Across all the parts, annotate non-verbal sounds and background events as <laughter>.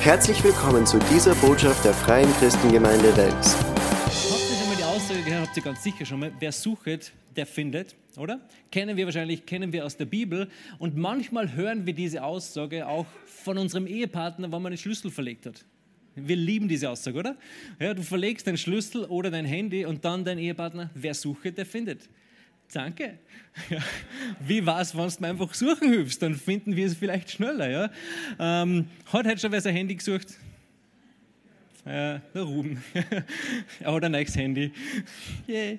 Herzlich willkommen zu dieser Botschaft der Freien Christengemeinde Wels. Habt ihr schon mal die Aussage gehört, habt ihr ganz sicher schon mal, wer sucht, der findet, oder? Kennen wir wahrscheinlich, kennen wir aus der Bibel. Und manchmal hören wir diese Aussage auch von unserem Ehepartner, wenn man den Schlüssel verlegt hat. Wir lieben diese Aussage, oder? Ja, du verlegst deinen Schlüssel oder dein Handy und dann dein Ehepartner, wer sucht, der findet. Danke. <laughs> Ja. Wie war es, wenn du einfach suchen hilfst? Dann finden wir es vielleicht schneller. Ja? Ähm, hat heute schon wer sein Handy gesucht? Ja, der Ruben. <laughs> er hat ein neues Handy. Yeah.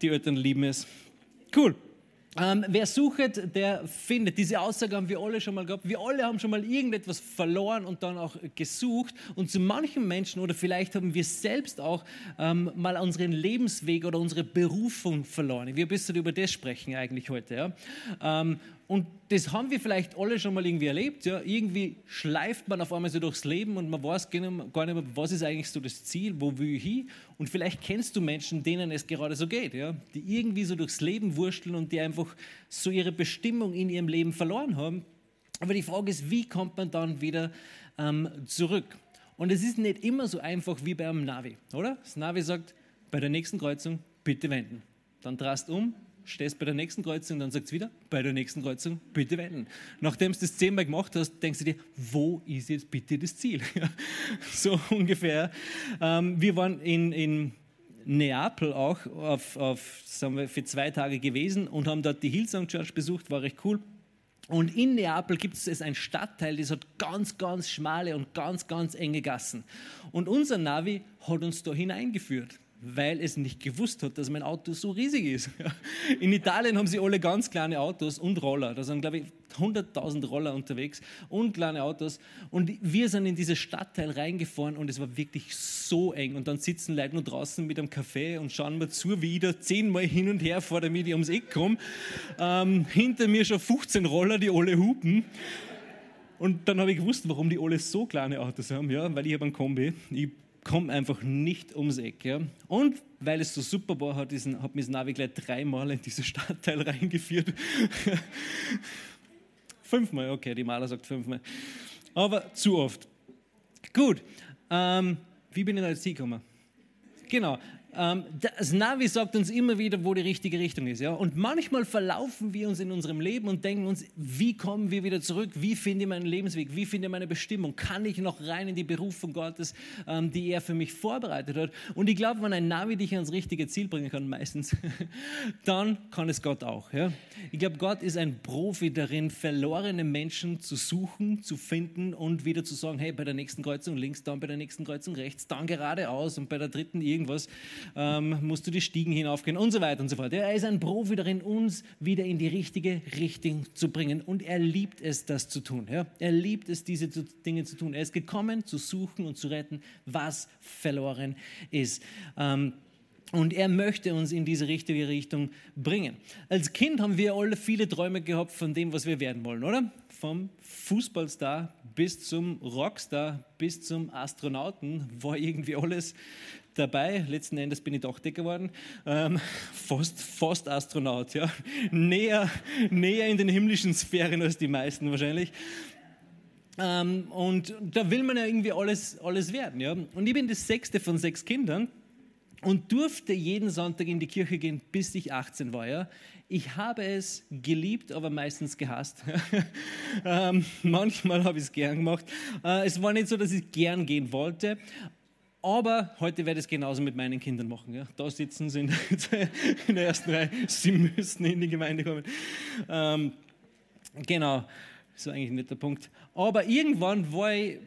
Die Eltern lieben es. Cool. Ähm, wer sucht, der findet. Diese Aussage haben wir alle schon mal gehabt. Wir alle haben schon mal irgendetwas verloren und dann auch gesucht. Und zu manchen Menschen oder vielleicht haben wir selbst auch ähm, mal unseren Lebensweg oder unsere Berufung verloren. Wir müssen über das sprechen eigentlich heute. Ja? Ähm, und das haben wir vielleicht alle schon mal irgendwie erlebt. Ja? Irgendwie schleift man auf einmal so durchs Leben und man weiß gar nicht mehr, was ist eigentlich so das Ziel, wo will ich hin. Und vielleicht kennst du Menschen, denen es gerade so geht, ja? die irgendwie so durchs Leben wursteln und die einfach so ihre Bestimmung in ihrem Leben verloren haben. Aber die Frage ist, wie kommt man dann wieder ähm, zurück? Und es ist nicht immer so einfach wie beim Navi, oder? Das Navi sagt, bei der nächsten Kreuzung bitte wenden. Dann drast um, stehst bei der nächsten Kreuzung, dann sagt es wieder, bei der nächsten Kreuzung bitte wenden. Nachdem du das zehnmal gemacht hast, denkst du dir, wo ist jetzt bitte das Ziel? <laughs> so ungefähr. Ähm, wir waren in, in Neapel auch auf, auf, sagen wir, für zwei Tage gewesen und haben dort die Hillsong Church besucht, war recht cool. Und in Neapel gibt es einen Stadtteil, das hat ganz, ganz schmale und ganz, ganz enge Gassen. Und unser Navi hat uns da hineingeführt weil es nicht gewusst hat, dass mein Auto so riesig ist. <laughs> In Italien haben sie alle ganz kleine Autos und Roller. Da sind, glaube ich, 100.000 Roller unterwegs und kleine Autos. Und wir sind in dieses Stadtteil reingefahren und es war wirklich so eng. Und dann sitzen Leute nur draußen mit einem Kaffee und schauen mir zu, wie ich da zehnmal hin und her fahre, damit ich ums Eck komme. Ähm, hinter mir schon 15 Roller, die alle hupen. Und dann habe ich gewusst, warum die alle so kleine Autos haben, ja, weil ich habe einen Kombi. Ich komme einfach nicht ums Eck. Ja. Und weil es so super war, hat, diesen, hat mich das Navi gleich dreimal in diesen <laughs> Stadtteil reingeführt. <laughs> fünfmal, okay, die Maler sagt fünfmal. Aber zu oft. Gut, ähm, wie bin ich da jetzt hingekommen? Genau, das Navi sagt uns immer wieder, wo die richtige Richtung ist. Ja? Und manchmal verlaufen wir uns in unserem Leben und denken uns, wie kommen wir wieder zurück? Wie finde ich meinen Lebensweg? Wie finde ich meine Bestimmung? Kann ich noch rein in die Berufung Gottes, ähm, die er für mich vorbereitet hat? Und ich glaube, wenn ein Navi dich ans richtige Ziel bringen kann, meistens, <laughs> dann kann es Gott auch. Ja? Ich glaube, Gott ist ein Profi darin, verlorene Menschen zu suchen, zu finden und wieder zu sagen, hey, bei der nächsten Kreuzung links, dann bei der nächsten Kreuzung rechts, dann geradeaus und bei der dritten irgendwas ähm, musst du die Stiegen hinaufgehen und so weiter und so fort. Er ist ein Profi darin, uns wieder in die richtige Richtung zu bringen und er liebt es, das zu tun. Ja? Er liebt es, diese Dinge zu tun. Er ist gekommen, zu suchen und zu retten, was verloren ist. Ähm, und er möchte uns in diese richtige Richtung bringen. Als Kind haben wir alle viele Träume gehabt von dem, was wir werden wollen, oder? Vom Fußballstar bis zum Rockstar bis zum Astronauten war irgendwie alles dabei. Letzten Endes bin ich doch dicker geworden. Ähm, <laughs> fast, fast Astronaut, ja. Näher, näher in den himmlischen Sphären als die meisten wahrscheinlich. Ähm, und da will man ja irgendwie alles, alles werden, ja. Und ich bin das sechste von sechs Kindern und durfte jeden Sonntag in die Kirche gehen, bis ich 18 war. Ja. Ich habe es geliebt, aber meistens gehasst. <laughs> ähm, manchmal habe ich es gern gemacht. Äh, es war nicht so, dass ich gern gehen wollte, aber heute werde ich es genauso mit meinen Kindern machen. Ja. Da sitzen sie in der, <laughs> ersten Reihe. Sie müssen in die Gemeinde kommen. Ähm, genau, das ist eigentlich nicht der Punkt. Aber irgendwann war ich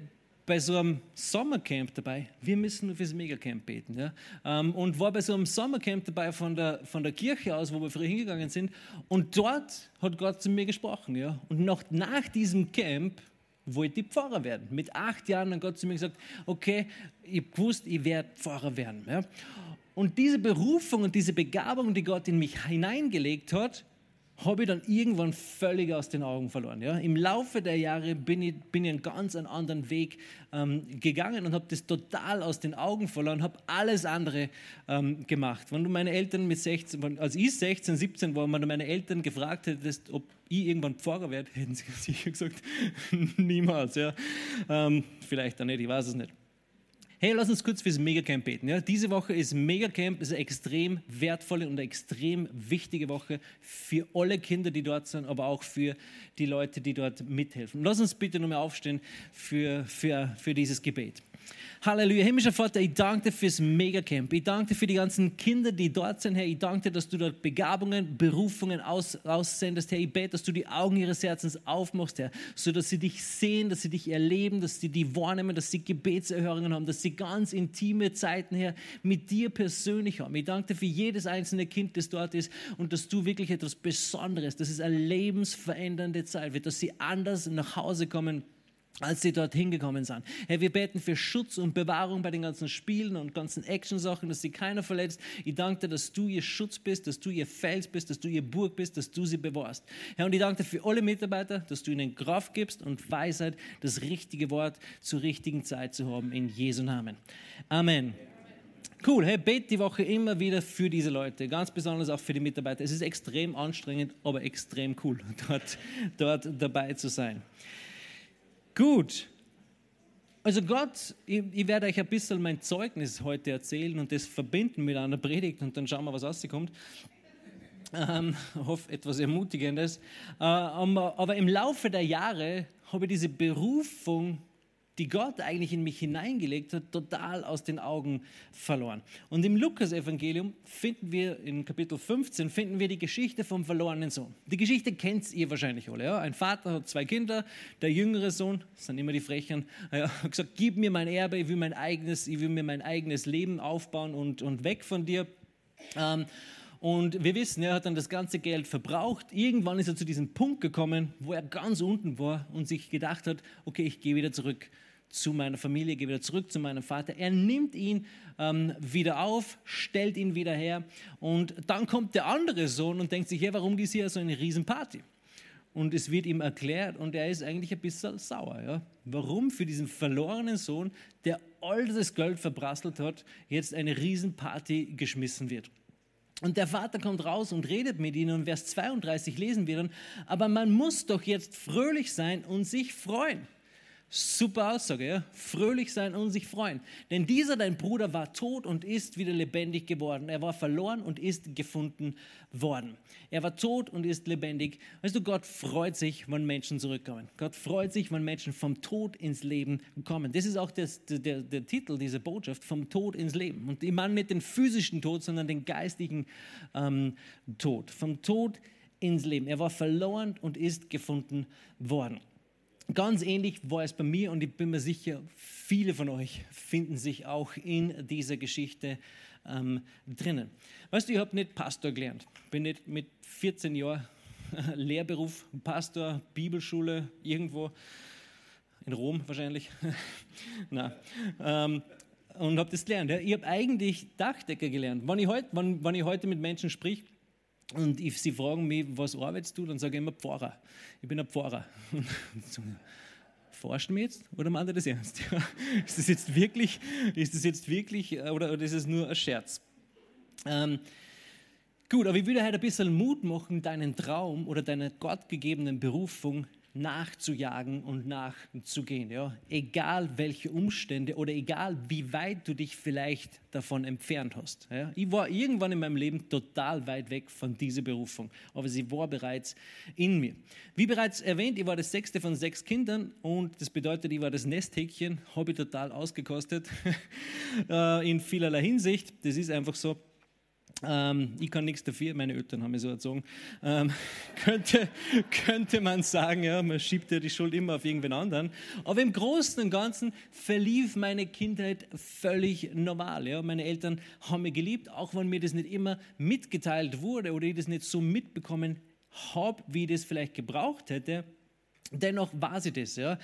bei so einem Sommercamp dabei. Wir müssen nur fürs Megacamp beten. Ja? Ähm, und war bei so einem Sommercamp dabei von der, von der Kirche aus, wo wir früher hingegangen sind. Und dort hat Gott zu mir gesprochen. Ja? Und noch nach diesem Camp wollte ich Pfarrer werden. Mit acht Jahren hat Gott zu mir gesagt, okay, ich gewusst, ich werde Pfarrer werden. Ja? Und diese Berufung und diese Begabung, die Gott in mich hineingelegt hat, habe ich dann irgendwann völlig aus den Augen verloren. Ja? Im Laufe der Jahre bin ich, bin ich einen ganz anderen Weg ähm, gegangen und habe das total aus den Augen verloren, habe alles andere ähm, gemacht. Wenn du meine Eltern mit 16, als ich 16, 17 war, wenn du meine Eltern gefragt hättest, ob ich irgendwann Pfarrer werde, <laughs> hätten sie sicher gesagt, <laughs> niemals. Ja? Ähm, vielleicht auch nicht, ich weiß es nicht. Hey, lass uns kurz fürs Megacamp beten. Ja? Diese Woche ist Megacamp ist eine extrem wertvolle und eine extrem wichtige Woche für alle Kinder, die dort sind, aber auch für die Leute, die dort mithelfen. Lass uns bitte nochmal aufstehen für, für, für dieses Gebet. Halleluja. Himmlischer Vater, ich danke dir fürs Megacamp. Ich danke dir für die ganzen Kinder, die dort sind, Herr. Ich danke dir, dass du dort Begabungen, Berufungen aus, aussendest, Herr. Ich bete, dass du die Augen ihres Herzens aufmachst, Herr, sodass sie dich sehen, dass sie dich erleben, dass sie die wahrnehmen, dass sie Gebetserhörungen haben, dass sie ganz intime Zeiten, Herr, mit dir persönlich haben. Ich danke dir für jedes einzelne Kind, das dort ist und dass du wirklich etwas Besonderes, dass es eine lebensverändernde Zeit wird, dass sie anders nach Hause kommen als sie dort hingekommen sind. Herr, wir beten für Schutz und Bewahrung bei den ganzen Spielen und ganzen Action-Sachen, dass sie keiner verletzt. Ich danke dir, dass du ihr Schutz bist, dass du ihr Fels bist, dass du ihr Burg bist, dass du sie bewahrst. Herr, und ich danke dir für alle Mitarbeiter, dass du ihnen Kraft gibst und Weisheit, das richtige Wort zur richtigen Zeit zu haben, in Jesu Namen. Amen. Cool, hey, bet die Woche immer wieder für diese Leute, ganz besonders auch für die Mitarbeiter. Es ist extrem anstrengend, aber extrem cool, <laughs> dort, dort dabei zu sein. Gut. Also Gott, ich, ich, werde euch ein bisschen mein Zeugnis heute erzählen und das verbinden mit einer Predigt und dann schauen wir, was rauskommt. Ähm, <laughs> hoffe, etwas Ermutigendes. Äh, aber im Laufe der Jahre habe ich diese Berufung die Gott eigentlich in mich hineingelegt hat, total aus den Augen verloren. Und im Lukas-Evangelium finden wir, in Kapitel 15, finden wir die Geschichte vom verlorenen Sohn. Die Geschichte kennt ihr wahrscheinlich alle. Ja? Ein Vater hat zwei Kinder, der jüngere Sohn, das sind immer die Frechen, <laughs> ja, hat gesagt, gib mir mein Erbe, ich will mein eigenes, ich will mir mein eigenes Leben aufbauen und, und weg von dir. Ähm, und wir wissen, er hat dann das ganze Geld verbraucht. Irgendwann ist er zu diesem Punkt gekommen, wo er ganz unten war und sich gedacht hat, okay, ich gehe wieder zurück zu meiner Familie, gehe wieder zurück zu meinem Vater. Er nimmt ihn ähm, wieder auf, stellt ihn wieder her und dann kommt der andere Sohn und denkt sich, ja, warum ist hier so eine Riesenparty? Und es wird ihm erklärt und er ist eigentlich ein bisschen sauer. Ja? Warum für diesen verlorenen Sohn, der all das Geld verbrasselt hat, jetzt eine Riesenparty geschmissen wird. Und der Vater kommt raus und redet mit ihnen und Vers 32 lesen wir dann, aber man muss doch jetzt fröhlich sein und sich freuen Super Aussage, ja? Fröhlich sein und sich freuen. Denn dieser, dein Bruder, war tot und ist wieder lebendig geworden. Er war verloren und ist gefunden worden. Er war tot und ist lebendig. Weißt du, Gott freut sich, wenn Menschen zurückkommen. Gott freut sich, wenn Menschen vom Tod ins Leben kommen. Das ist auch das, der, der Titel dieser Botschaft, vom Tod ins Leben. Und ich meine nicht den physischen Tod, sondern den geistigen ähm, Tod. Vom Tod ins Leben. Er war verloren und ist gefunden worden. Ganz ähnlich war es bei mir und ich bin mir sicher, viele von euch finden sich auch in dieser Geschichte ähm, drinnen. Weißt du, ich habe nicht Pastor gelernt. Bin nicht mit 14 Jahren Lehrberuf, Pastor, Bibelschule, irgendwo in Rom wahrscheinlich. <laughs> Na, ähm, und habe das gelernt. Ich habe eigentlich Dachdecker gelernt. Wenn ich, heut, wenn, wenn ich heute mit Menschen sprich, und ich, sie fragen mich, was arbeitest du? Dann sage ich immer Pfarrer. Ich bin ein Pfarrer. <laughs> Forschen wir jetzt oder meint er das ernst? <laughs> ist das jetzt wirklich, ist das jetzt wirklich oder, oder ist es nur ein Scherz? Ähm, gut, aber ich würde heute ein bisschen Mut machen, deinen Traum oder deine gottgegebenen Berufung nachzujagen und nachzugehen. Ja? Egal welche Umstände oder egal wie weit du dich vielleicht davon entfernt hast. Ja? Ich war irgendwann in meinem Leben total weit weg von dieser Berufung, aber sie war bereits in mir. Wie bereits erwähnt, ich war das sechste von sechs Kindern und das bedeutet, ich war das Nesthäkchen, habe ich total ausgekostet <laughs> äh, in vielerlei Hinsicht. Das ist einfach so. Ähm, ich kann nichts dafür, meine Eltern haben mich so erzogen. Ähm, <laughs> könnte, könnte man sagen, ja, man schiebt ja die Schuld immer auf irgendwen anderen. Aber im Großen und Ganzen verlief meine Kindheit völlig normal. Ja. Meine Eltern haben mich geliebt, auch wenn mir das nicht immer mitgeteilt wurde oder ich das nicht so mitbekommen habe, wie ich das vielleicht gebraucht hätte. Dennoch war sie das. Ja.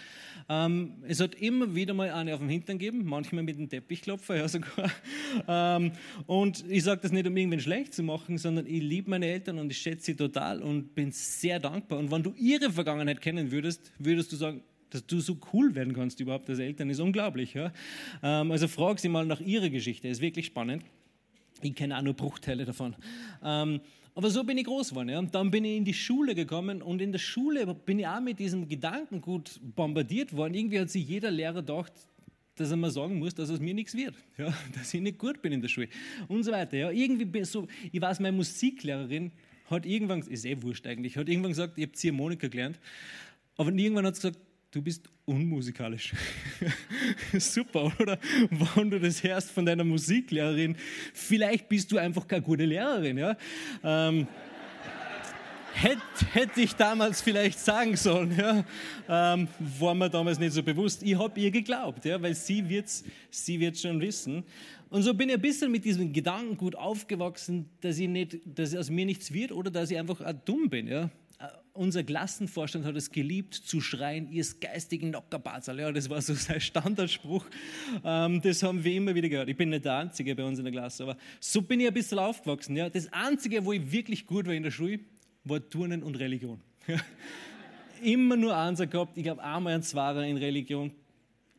Ähm, es hat immer wieder mal eine auf dem Hintern gegeben, manchmal mit dem Teppichklopfer ja sogar. <laughs> Ähm, und ich sage das nicht, um irgendwen schlecht zu machen, sondern ich liebe meine Eltern und ich schätze sie total und bin sehr dankbar. Und wenn du ihre Vergangenheit kennen würdest, würdest du sagen, dass du so cool werden kannst überhaupt als Eltern, ist unglaublich. Ja. Ähm, also frag sie mal nach ihrer Geschichte, ist wirklich spannend. Ich kenne auch nur Bruchteile davon. Aber so bin ich groß geworden. Ja. Und dann bin ich in die Schule gekommen und in der Schule bin ich auch mit diesem Gedankengut bombardiert worden. Irgendwie hat sich jeder Lehrer gedacht, dass er mir sagen muss, dass aus mir nichts wird, ja, <laughs> dass ich nicht gut bin in der Schule und so weiter. Ja. Irgendwie bin so, ich weiß, meine Musiklehrerin hat irgendwann, ist eh wurscht eigentlich, hat irgendwann gesagt, ich habe Ziehharmonika gelernt, aber irgendwann hat sie gesagt, du bist unmusikalisch. <laughs> Super, oder? Wenn du das hörst von deiner Musiklehrerin, vielleicht bist du einfach keine gute Lehrerin. Ja? Ähm, hätte, hätte ich damals vielleicht sagen sollen, ja? ähm, war mir damals nicht so bewusst. Ich habe ihr geglaubt, ja? weil sie wird es sie wird's schon wissen. Und so bin ich ein bisschen mit diesem Gedankengut aufgewachsen, dass, ich nicht, dass aus mir nichts wird oder dass ich einfach dumm bin. Ja? Unser Klassenvorstand hat es geliebt zu schreien, ihr geistigen Nockerbazerl. Ja, das war so <laughs> sein Standardspruch. Ähm, das haben wir immer wieder gehört. Ich bin nicht der Einzige bei uns in der Klasse, aber so bin ich ein bisschen aufgewachsen. Ja. Das Einzige, wo ich wirklich gut war in der Schule, war Turnen und Religion. <laughs> immer nur Einser gehabt. Ich glaube, einmal ein Zwarer in Religion.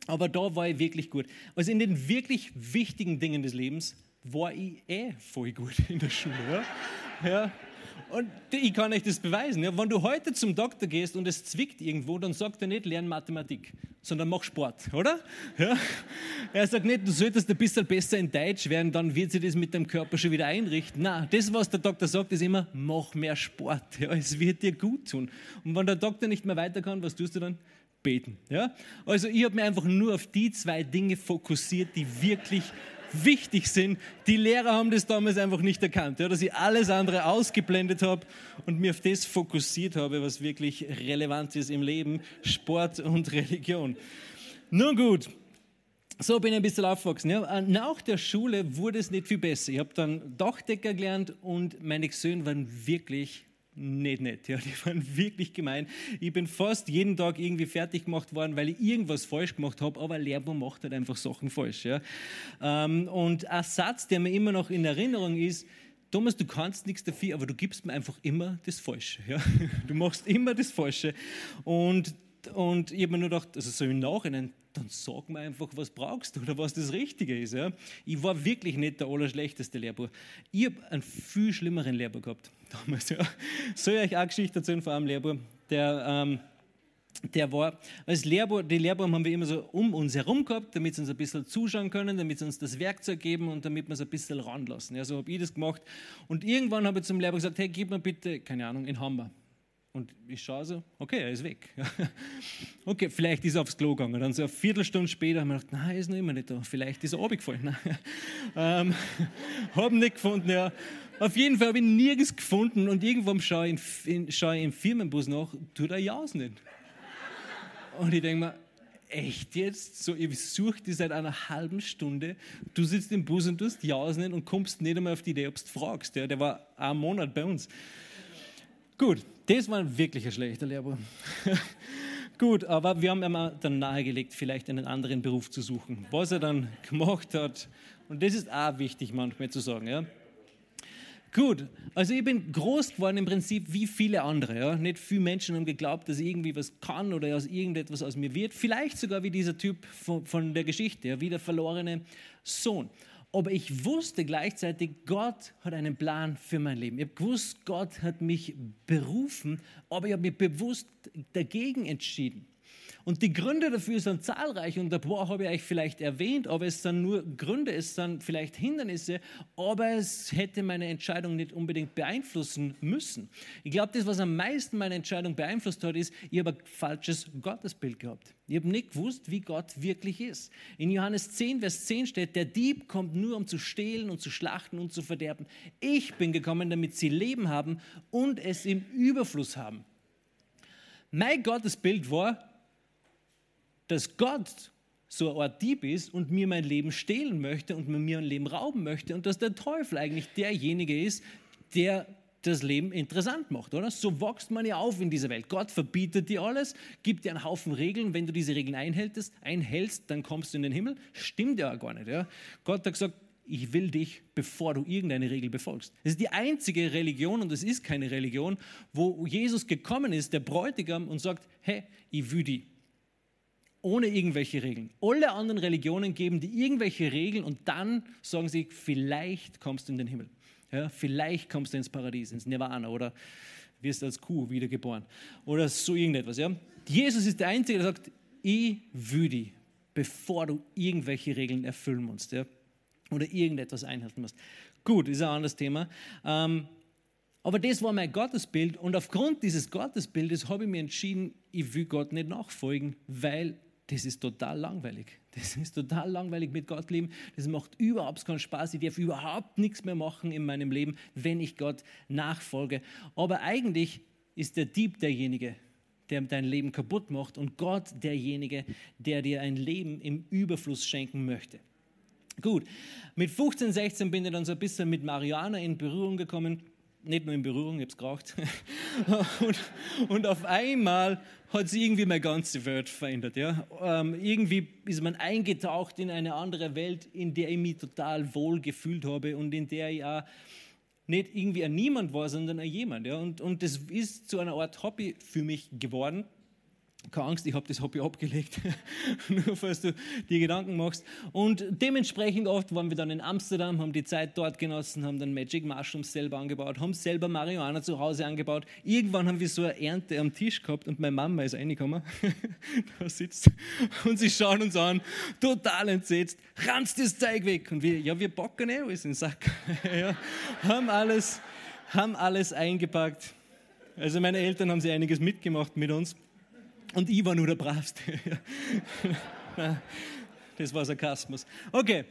Aber da war ich wirklich gut. Also in den wirklich wichtigen Dingen des Lebens war ich eh voll gut in der Schule. Ja. ja. Und ich kann euch das beweisen. Ja, wenn du heute zum Doktor gehst und es zwickt irgendwo, dann sagt er nicht, lern Mathematik, sondern mach Sport, oder? Ja? Er sagt nicht, du solltest ein bisschen besser in Deutsch werden, dann wird sich das mit deinem Körper schon wieder einrichten. Nein, das, was der Doktor sagt, ist immer, mach mehr Sport. Ja, es wird dir gut tun. Und wenn der Doktor nicht mehr weiter kann, was tust du dann? Beten. Ja? Also ich habe mich einfach nur auf die zwei Dinge fokussiert, die wirklich wichtig sind. Die Lehrer haben das damals einfach nicht erkannt, ja, dass ich alles andere ausgeblendet habe und mir auf das fokussiert habe, was wirklich relevant ist im Leben, Sport und Religion. Nun gut, so bin ich ein bisschen aufgewachsen. Ja. Nach der Schule wurde es nicht viel besser. Ich habe dann Dachdecker gelernt und meine Söhne waren wirklich nicht nett. Ja, die waren <laughs> wirklich gemein. Ich bin fast jeden Tag irgendwie fertig gemacht worden, weil ich irgendwas falsch gemacht habe, aber Lehrbuch macht halt einfach Sachen falsch. Ja. Ähm, und ein Satz, der mir immer noch in Erinnerung ist, Thomas, du kannst nichts dafür, aber du gibst mir einfach immer das Falsche. Ja? <laughs> Du machst immer das Falsche. Und, und ich habe mir nur gedacht, also so im Nachhinein, dann sag mir einfach, was brauchst du oder was das Richtige ist. Ja? Ich war wirklich nicht der allerschlechteste Lehrbuch. Ich habe einen viel schlimmeren Lehrbuch gehabt <laughs> damals. Ja. Soll ich euch auch eine Geschichte erzählen von einem Lehrbuch, der, ähm, der war, als Lehrbuch, die Lehrbuben haben wir immer so um uns herum gehabt, damit sie uns ein bisschen zuschauen können, damit sie uns das Werkzeug geben und damit wir es ein bisschen ranlassen. Ja, so habe ich das gemacht. Und irgendwann habe ich zum Lehrbuch gesagt, hey, gib mir bitte, keine Ahnung, in Hammer. Und ich schaue so, okay, er ist weg. <laughs> okay, vielleicht ist er aufs Klo gegangen. Dann so eine Viertelstunde später haben wir gedacht, nein, er ist noch immer nicht da. Vielleicht ist er runtergefallen. <laughs> ähm, <laughs> haben nicht gefunden, ja. Auf jeden Fall habe ich ihn nirgends gefunden und irgendwann schaue ich, in, schaue ich im Firmenbus nach, tut er Jaus nicht. Und ich denke mir, echt jetzt? So, ich suche dich seit einer halben Stunde. Du sitzt im Bus und tust Jausen und kommst nicht einmal auf die Idee, ob du fragst. Ja, der war einen Monat bei uns. Gut, das war wirklich ein schlechter Lehrbuch. <laughs> Gut, aber wir haben ihm dann nahegelegt, vielleicht einen anderen Beruf zu suchen. Was er dann gemacht hat, und das ist auch wichtig manchmal zu sagen, ja. Gut, also ich bin groß geworden im Prinzip wie viele andere. Ja? Nicht viele Menschen haben geglaubt, dass ich irgendwie was kann oder aus irgendetwas aus mir wird. Vielleicht sogar wie dieser Typ von, von der Geschichte, ja? wie der verlorene Sohn. Aber ich wusste gleichzeitig, Gott hat einen Plan für mein Leben. Ich habe gewusst, Gott hat mich berufen, aber ich habe mich bewusst dagegen entschieden. Und die Gründe dafür sind zahlreich und ein paar habe ich euch vielleicht erwähnt, aber es sind nur Gründe, es sind vielleicht Hindernisse, aber es hätte meine Entscheidung nicht unbedingt beeinflussen müssen. Ich glaube, das, was am meisten meine Entscheidung beeinflusst hat, ist, ich habe ein falsches Gottesbild gehabt. Ich habe nicht gewusst, wie Gott wirklich ist. In Johannes 10, Vers 10 steht, der Dieb kommt nur, um zu stehlen und zu schlachten und zu verderben. Ich bin gekommen, damit sie Leben haben und es im Überfluss haben. Mein Gottesbild war, dass Gott so eine Art Dieb ist und mir mein Leben stehlen möchte und mir mein Leben rauben möchte und dass der Teufel eigentlich derjenige ist, der das Leben interessant macht, oder? So wächst man ja auf in dieser Welt. Gott verbietet dir alles, gibt dir einen Haufen Regeln. Wenn du diese Regeln einhältst, einhältst dann kommst du in den Himmel. Stimmt ja gar nicht. Ja? Gott hat gesagt, ich will dich, bevor du irgendeine Regel befolgst. Das ist die einzige Religion, und es ist keine Religion, wo Jesus gekommen ist, der Bräutigam, und sagt, hey, ich will dich ohne irgendwelche Regeln. Alle anderen Religionen geben dir irgendwelche Regeln und dann sagen sie, vielleicht kommst du in den Himmel. Ja, vielleicht kommst du ins Paradies, ins Nirvana oder wirst als Kuh wiedergeboren oder so irgendetwas. Ja. Jesus ist der Einzige, der sagt, ich will dich, bevor du irgendwelche Regeln erfüllen musst ja, oder irgendetwas einhalten musst. Gut, ist ein anderes Thema. Ähm, aber das war mein Gottesbild und aufgrund dieses Gottesbildes habe ich mir entschieden, ich will Gott nicht nachfolgen, weil das ist total langweilig. Das ist total langweilig mit Gott leben. Das macht überhaupt keinen Spaß. Ich darf überhaupt nichts mehr machen in meinem Leben, wenn ich Gott nachfolge. Aber eigentlich ist der Dieb derjenige, der dein Leben kaputt macht und Gott derjenige, der dir ein Leben im Überfluss schenken möchte. Gut, mit 15, 16 bin ich dann so ein bisschen mit Mariana in Berührung gekommen nicht nur in Berührung, ich habe es geraucht. <laughs> und, und, auf einmal hat sich irgendwie meine ganze Welt verändert. Ja? Ähm, irgendwie ist man eingetaucht in eine andere Welt, in der ich mich total wohl gefühlt habe und in der ich auch nicht irgendwie ein Niemand war, sondern ein Jemand. Ja? Und, und das ist zu einer Art Hobby für mich geworden keine Angst, ich habe das Hobby abgelegt, <laughs> nur falls du dir Gedanken machst. Und dementsprechend oft waren wir dann in Amsterdam, haben die Zeit dort genossen, haben dann Magic Mushrooms selber angebaut, haben selber Marihuana zu Hause angebaut. Irgendwann haben wir so eine Ernte am Tisch gehabt und meine Mama ist reingekommen, <laughs> da sitzt und sie schauen uns an, total entsetzt, ranzt das Zeug weg. Und wir, ja, wir packen eh alles in den Sack. <laughs> ja, haben alles, haben alles eingepackt. Also meine Eltern haben sie einiges mitgemacht mit uns. Und ich war nur der Bravste. <laughs> das war Sarkasmus. Okay.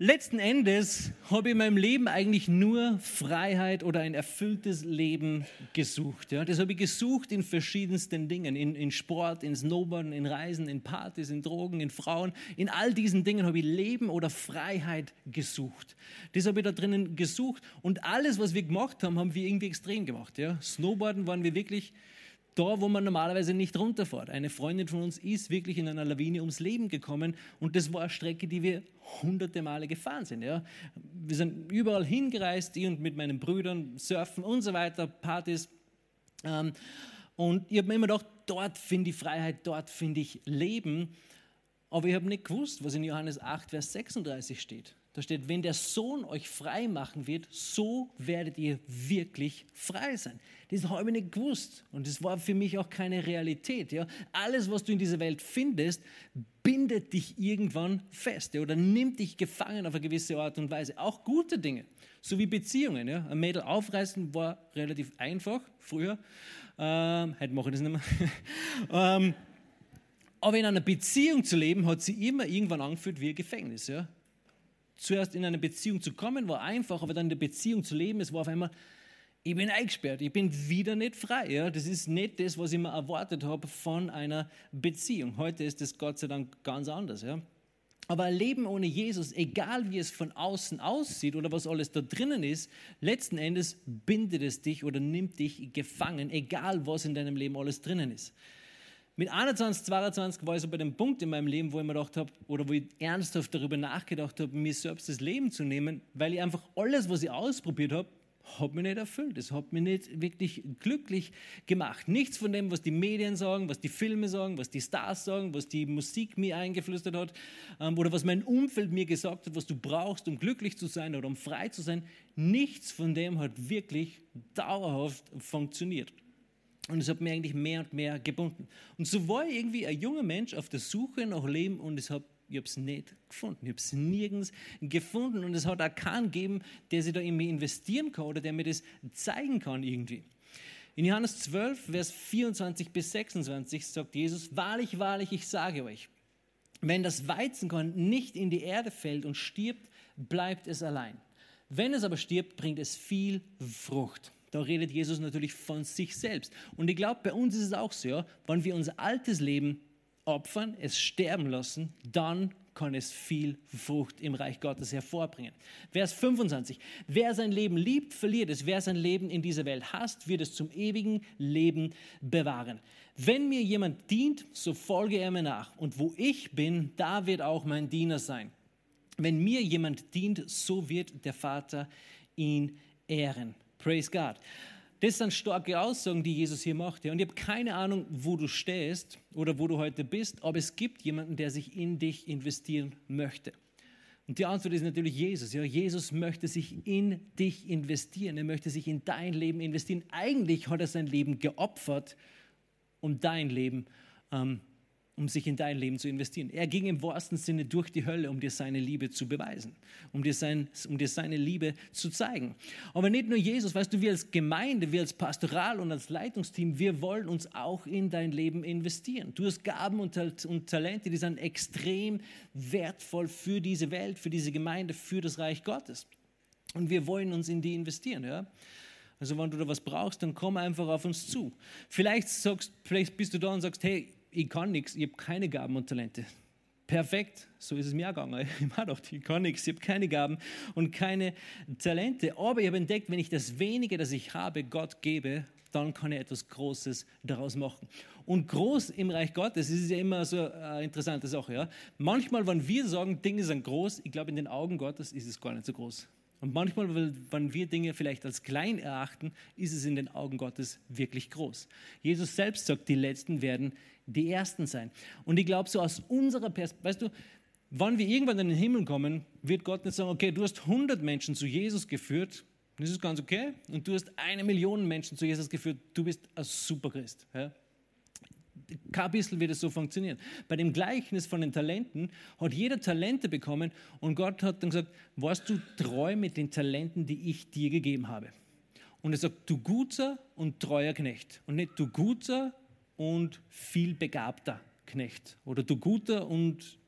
Letzten Endes habe ich in meinem Leben eigentlich nur Freiheit oder ein erfülltes Leben gesucht. Ja, das habe ich gesucht in verschiedensten Dingen, in, in Sport, in Snowboarden, in Reisen, in Partys, in Drogen, in Frauen. In all diesen Dingen habe ich Leben oder Freiheit gesucht. Das habe ich da drinnen gesucht und alles, was wir gemacht haben, haben wir irgendwie extrem gemacht. Ja. Snowboarden waren wir wirklich da, wo man normalerweise nicht runterfährt. Eine Freundin von uns ist wirklich in einer Lawine ums Leben gekommen und das war eine Strecke, die wir hunderte Male gefahren sind. Ja. Wir sind überall hingereist, ich und mit meinen Brüdern, surfen und so weiter, Partys. Ähm, und ich habe mir immer gedacht, dort finde ich Freiheit, dort finde ich Leben. Aber ich habe nicht gewusst, was in Johannes 8, Vers 36 steht. Da steht, wenn der Sohn euch frei machen wird, so werdet ihr wirklich frei sein. Das habe ich nicht gewusst und das war für mich auch keine Realität. Ja? Alles, was du in dieser Welt findest, bindet dich irgendwann fest ja? oder nimmt dich gefangen auf eine gewisse Art und Weise. Auch gute Dinge, so wie Beziehungen. Ja? Ein Mädel aufreißen war relativ einfach früher. Ähm, heute mache ich das nicht mehr. <laughs> ähm, aber in einer Beziehung zu leben, hat sie immer irgendwann angefühlt wie ein Gefängnis. Ja? Zuerst in eine Beziehung zu kommen, war einfach, aber dann in der Beziehung zu leben, es war auf einmal, ich bin eingesperrt, ich bin wieder nicht frei. Ja? Das ist nicht das, was ich mir erwartet habe von einer Beziehung. Heute ist das Gott sei Dank ganz anders. Ja? Aber ein Leben ohne Jesus, egal wie es von außen aussieht oder was alles da drinnen ist, letzten Endes bindet es dich oder nimmt dich gefangen, egal was in deinem Leben alles drinnen ist. Mit 21, 22 war ich so bei dem Punkt in meinem Leben, wo ich mir gedacht habe, oder wo ich ernsthaft darüber nachgedacht habe, mir selbst das Leben zu nehmen, weil ich einfach alles, was ich ausprobiert habe, hat mich nicht erfüllt. Es hat mich nicht wirklich glücklich gemacht. Nichts von dem, was die Medien sagen, was die Filme sagen, was die Stars sagen, was die Musik mir eingeflüstert hat ähm, oder was mein Umfeld mir gesagt hat, was du brauchst, um glücklich zu sein oder um frei zu sein. Nichts von dem hat wirklich dauerhaft funktioniert. Und es hat mir eigentlich mehr und mehr gebunden. Und so war irgendwie ein junger Mensch auf der Suche nach Leben und ich habe es nicht gefunden. Ich habe es nirgends gefunden und es hat auch keinen gegeben, der sich da in mich investieren kann oder der mir das zeigen kann irgendwie. In Johannes 12, Vers 24 bis 26 sagt Jesus, wahrlich, wahrlich, ich sage euch, wenn das Weizenkorn nicht in die Erde fällt und stirbt, bleibt es allein. Wenn es aber stirbt, bringt es viel Frucht. Da redet Jesus natürlich von sich selbst. Und ich glaube, bei uns ist es auch so, ja, wenn wir unser altes Leben opfern, es sterben lassen, dann kann es viel Frucht im Reich Gottes hervorbringen. Vers 25. Wer sein Leben liebt, verliert es. Wer sein Leben in dieser Welt hasst, wird es zum ewigen Leben bewahren. Wenn mir jemand dient, so folge er mir nach. Und wo ich bin, da wird auch mein Diener sein. Wenn mir jemand dient, so wird der Vater ihn ehren. Praise God. Das sind starke Aussagen, die Jesus hier macht. Und ich habe keine Ahnung, wo du stehst oder wo du heute bist, aber es gibt jemanden, der sich in dich investieren möchte. Und die Antwort ist natürlich Jesus. Ja, Jesus möchte sich in dich investieren. Er möchte sich in dein Leben investieren. Eigentlich hat er sein Leben geopfert, um dein Leben ähm, um sich in dein Leben zu investieren. Er ging im wahrsten Sinne durch die Hölle, um dir seine Liebe zu beweisen, um dir, sein, um dir seine Liebe zu zeigen. Aber nicht nur Jesus, weißt du, wir als Gemeinde, wir als Pastoral und als Leitungsteam, wir wollen uns auch in dein Leben investieren. Du hast Gaben und, und Talente, die sind extrem wertvoll für diese Welt, für diese Gemeinde, für das Reich Gottes. Und wir wollen uns in die investieren. Ja? Also wenn du da was brauchst, dann komm einfach auf uns zu. Vielleicht, sagst, vielleicht bist du da und sagst, hey, ich kann nichts, ich habe keine Gaben und Talente. Perfekt, so ist es mir auch gegangen. <laughs> Ich habe gedacht, ich kann nichts, ich habe keine Gaben und keine Talente. Aber ich habe entdeckt, wenn ich das wenige, das ich habe, Gott gebe, dann kann ich etwas Großes daraus machen. Und groß im Reich Gottes ist ja immer so eine interessante Sache. Ja? Manchmal, wenn wir sagen, Dinge sind groß, ich glaube, in den Augen Gottes ist es gar nicht so groß. Und manchmal, wenn wir Dinge vielleicht als klein erachten, ist es in den Augen Gottes wirklich groß. Jesus selbst sagt, die Letzten werden die Ersten sein. Und ich glaube, so aus unserer Perspektive, weißt du, wann wir irgendwann in den Himmel kommen, wird Gott nicht sagen, okay, du hast 100 Menschen zu Jesus geführt, das ist ganz okay, und du hast eine Million Menschen zu Jesus geführt, du bist ein Superchrist. Ja? Kein bisschen wird es so funktionieren. Bei dem Gleichnis von den Talenten hat jeder Talente bekommen und Gott hat dann gesagt, warst du treu mit den Talenten, die ich dir gegeben habe? Und er sagt, du guter und treuer Knecht. Und nicht du guter und viel begabter Knecht oder du guter und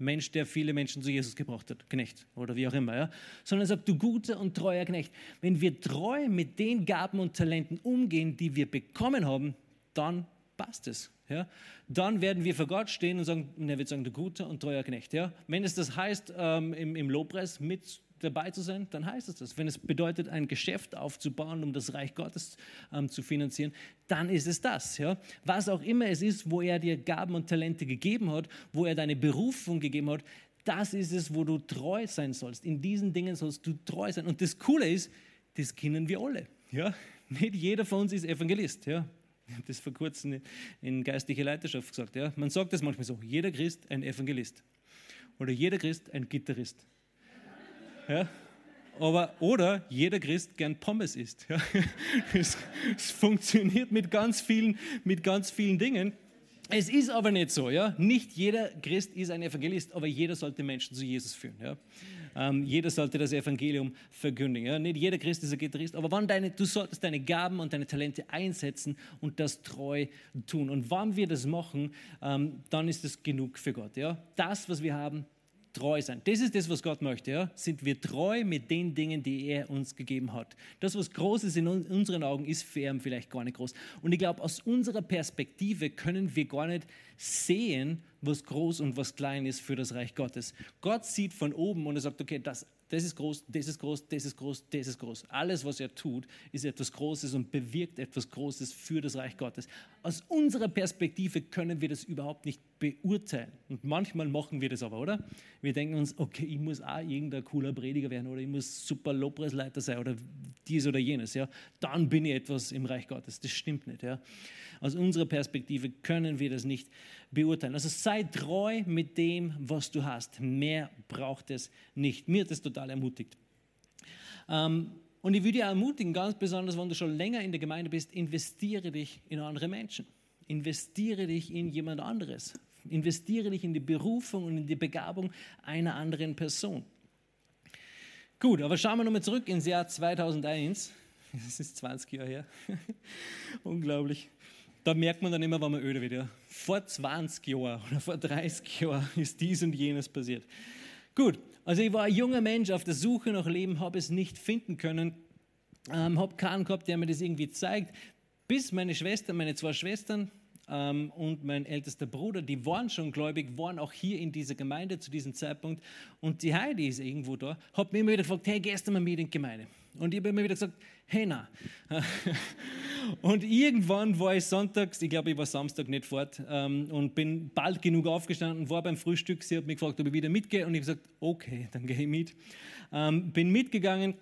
Mensch, der viele Menschen zu Jesus gebracht hat, Knecht oder wie auch immer, ja? sondern er sagt, du guter und treuer Knecht. Wenn wir treu mit den Gaben und Talenten umgehen, die wir bekommen haben, dann passt es. Ja? Dann werden wir vor Gott stehen und sagen, er wird sagen, du guter und treuer Knecht. Ja? Wenn es das heißt, ähm, im, im Lobpreis mit dabei zu sein, dann heißt es das. Wenn es bedeutet, ein Geschäft aufzubauen, um das Reich Gottes ähm, zu finanzieren, dann ist es das. Ja? Was auch immer es ist, wo er dir Gaben und Talente gegeben hat, wo er deine Berufung gegeben hat, das ist es, wo du treu sein sollst. In diesen Dingen sollst du treu sein. Und das Coole ist, das kennen wir alle. Ja? Nicht jeder von uns ist Evangelist. Ja? Ich habe das vor kurzem in geistliche Leiterschaft gesagt. Ja? Man sagt das manchmal so: jeder Christ ein Evangelist. Oder jeder Christ ein Gitarrist. Ja? Aber, oder jeder Christ gern Pommes isst. Ja? <laughs> Es, es, funktioniert mit ganz, vielen, mit ganz vielen Dingen. Es ist aber nicht so. Ja? Nicht jeder Christ ist ein Evangelist, aber jeder sollte Menschen zu Jesus führen. Ja? Ähm, jeder sollte das Evangelium verkündigen. Ja? Nicht jeder Christ ist ein Gitarrist, aber wann deine, du solltest deine Gaben und deine Talente einsetzen und das treu tun. Und wann wir das machen, ähm, dann ist es genug für Gott. Ja? Das, was wir haben, treu sein. Das ist das, was Gott möchte. Ja? Sind wir treu mit den Dingen, die er uns gegeben hat. Das, was groß ist in unseren Augen, ist für ihn vielleicht gar nicht groß. Und ich glaube, aus unserer Perspektive können wir gar nicht sehen, was groß und was klein ist für das Reich Gottes. Gott sieht von oben und er sagt, okay, das, das ist groß, das ist groß, das ist groß, das ist groß. Alles, was er tut, ist etwas Großes und bewirkt etwas Großes für das Reich Gottes. Aus unserer Perspektive können wir das überhaupt nicht beurteilen. Und manchmal machen wir das aber, oder? Wir denken uns, okay, ich muss auch irgendein cooler Prediger werden oder ich muss super Lobpreisleiter sein oder dies oder jenes. Ja? Dann bin ich etwas im Reich Gottes. Das stimmt nicht. Ja? Aus unserer Perspektive können wir das nicht beurteilen. Also sei treu mit dem, was du hast. Mehr braucht es nicht. Mir hat das total ermutigt. Ähm, und ich würde dich ermutigen, ganz besonders, wenn du schon länger in der Gemeinde bist, investiere dich in andere Menschen. Investiere dich in jemand anderes. Investiere dich in die Berufung und in die Begabung einer anderen Person. Gut, aber schauen wir nochmal zurück ins Jahr 2001. Das <laughs> ist 20 Jahre her. <laughs> Unglaublich da merkt man dann immer, wenn man öde wird. Ja. Vor 20 Jahren oder vor 30 Jahren <laughs> ist dies und jenes passiert. Gut, also ich war ein junger Mensch auf der Suche nach Leben, habe es nicht finden können, ähm, habe keinen gehabt, der mir das irgendwie zeigt, bis meine Schwestern, meine zwei Schwestern, ähm, und mein ältester Bruder, die waren schon gläubig, waren auch hier in dieser Gemeinde zu diesem Zeitpunkt. Und die Heidi ist irgendwo da, hat mir immer wieder gefragt, hey, du mal mit in die Gemeinde? Und ich habe immer wieder gesagt, hey, na. <laughs> Und irgendwann war ich sonntags, ich glaube, ich war Samstag nicht fort ähm, und bin bald genug aufgestanden, war beim Frühstück, sie hat mich gefragt, ob ich wieder mitgehe und ich habe gesagt, okay, dann gehe ich mit. Ähm, bin mitgegangen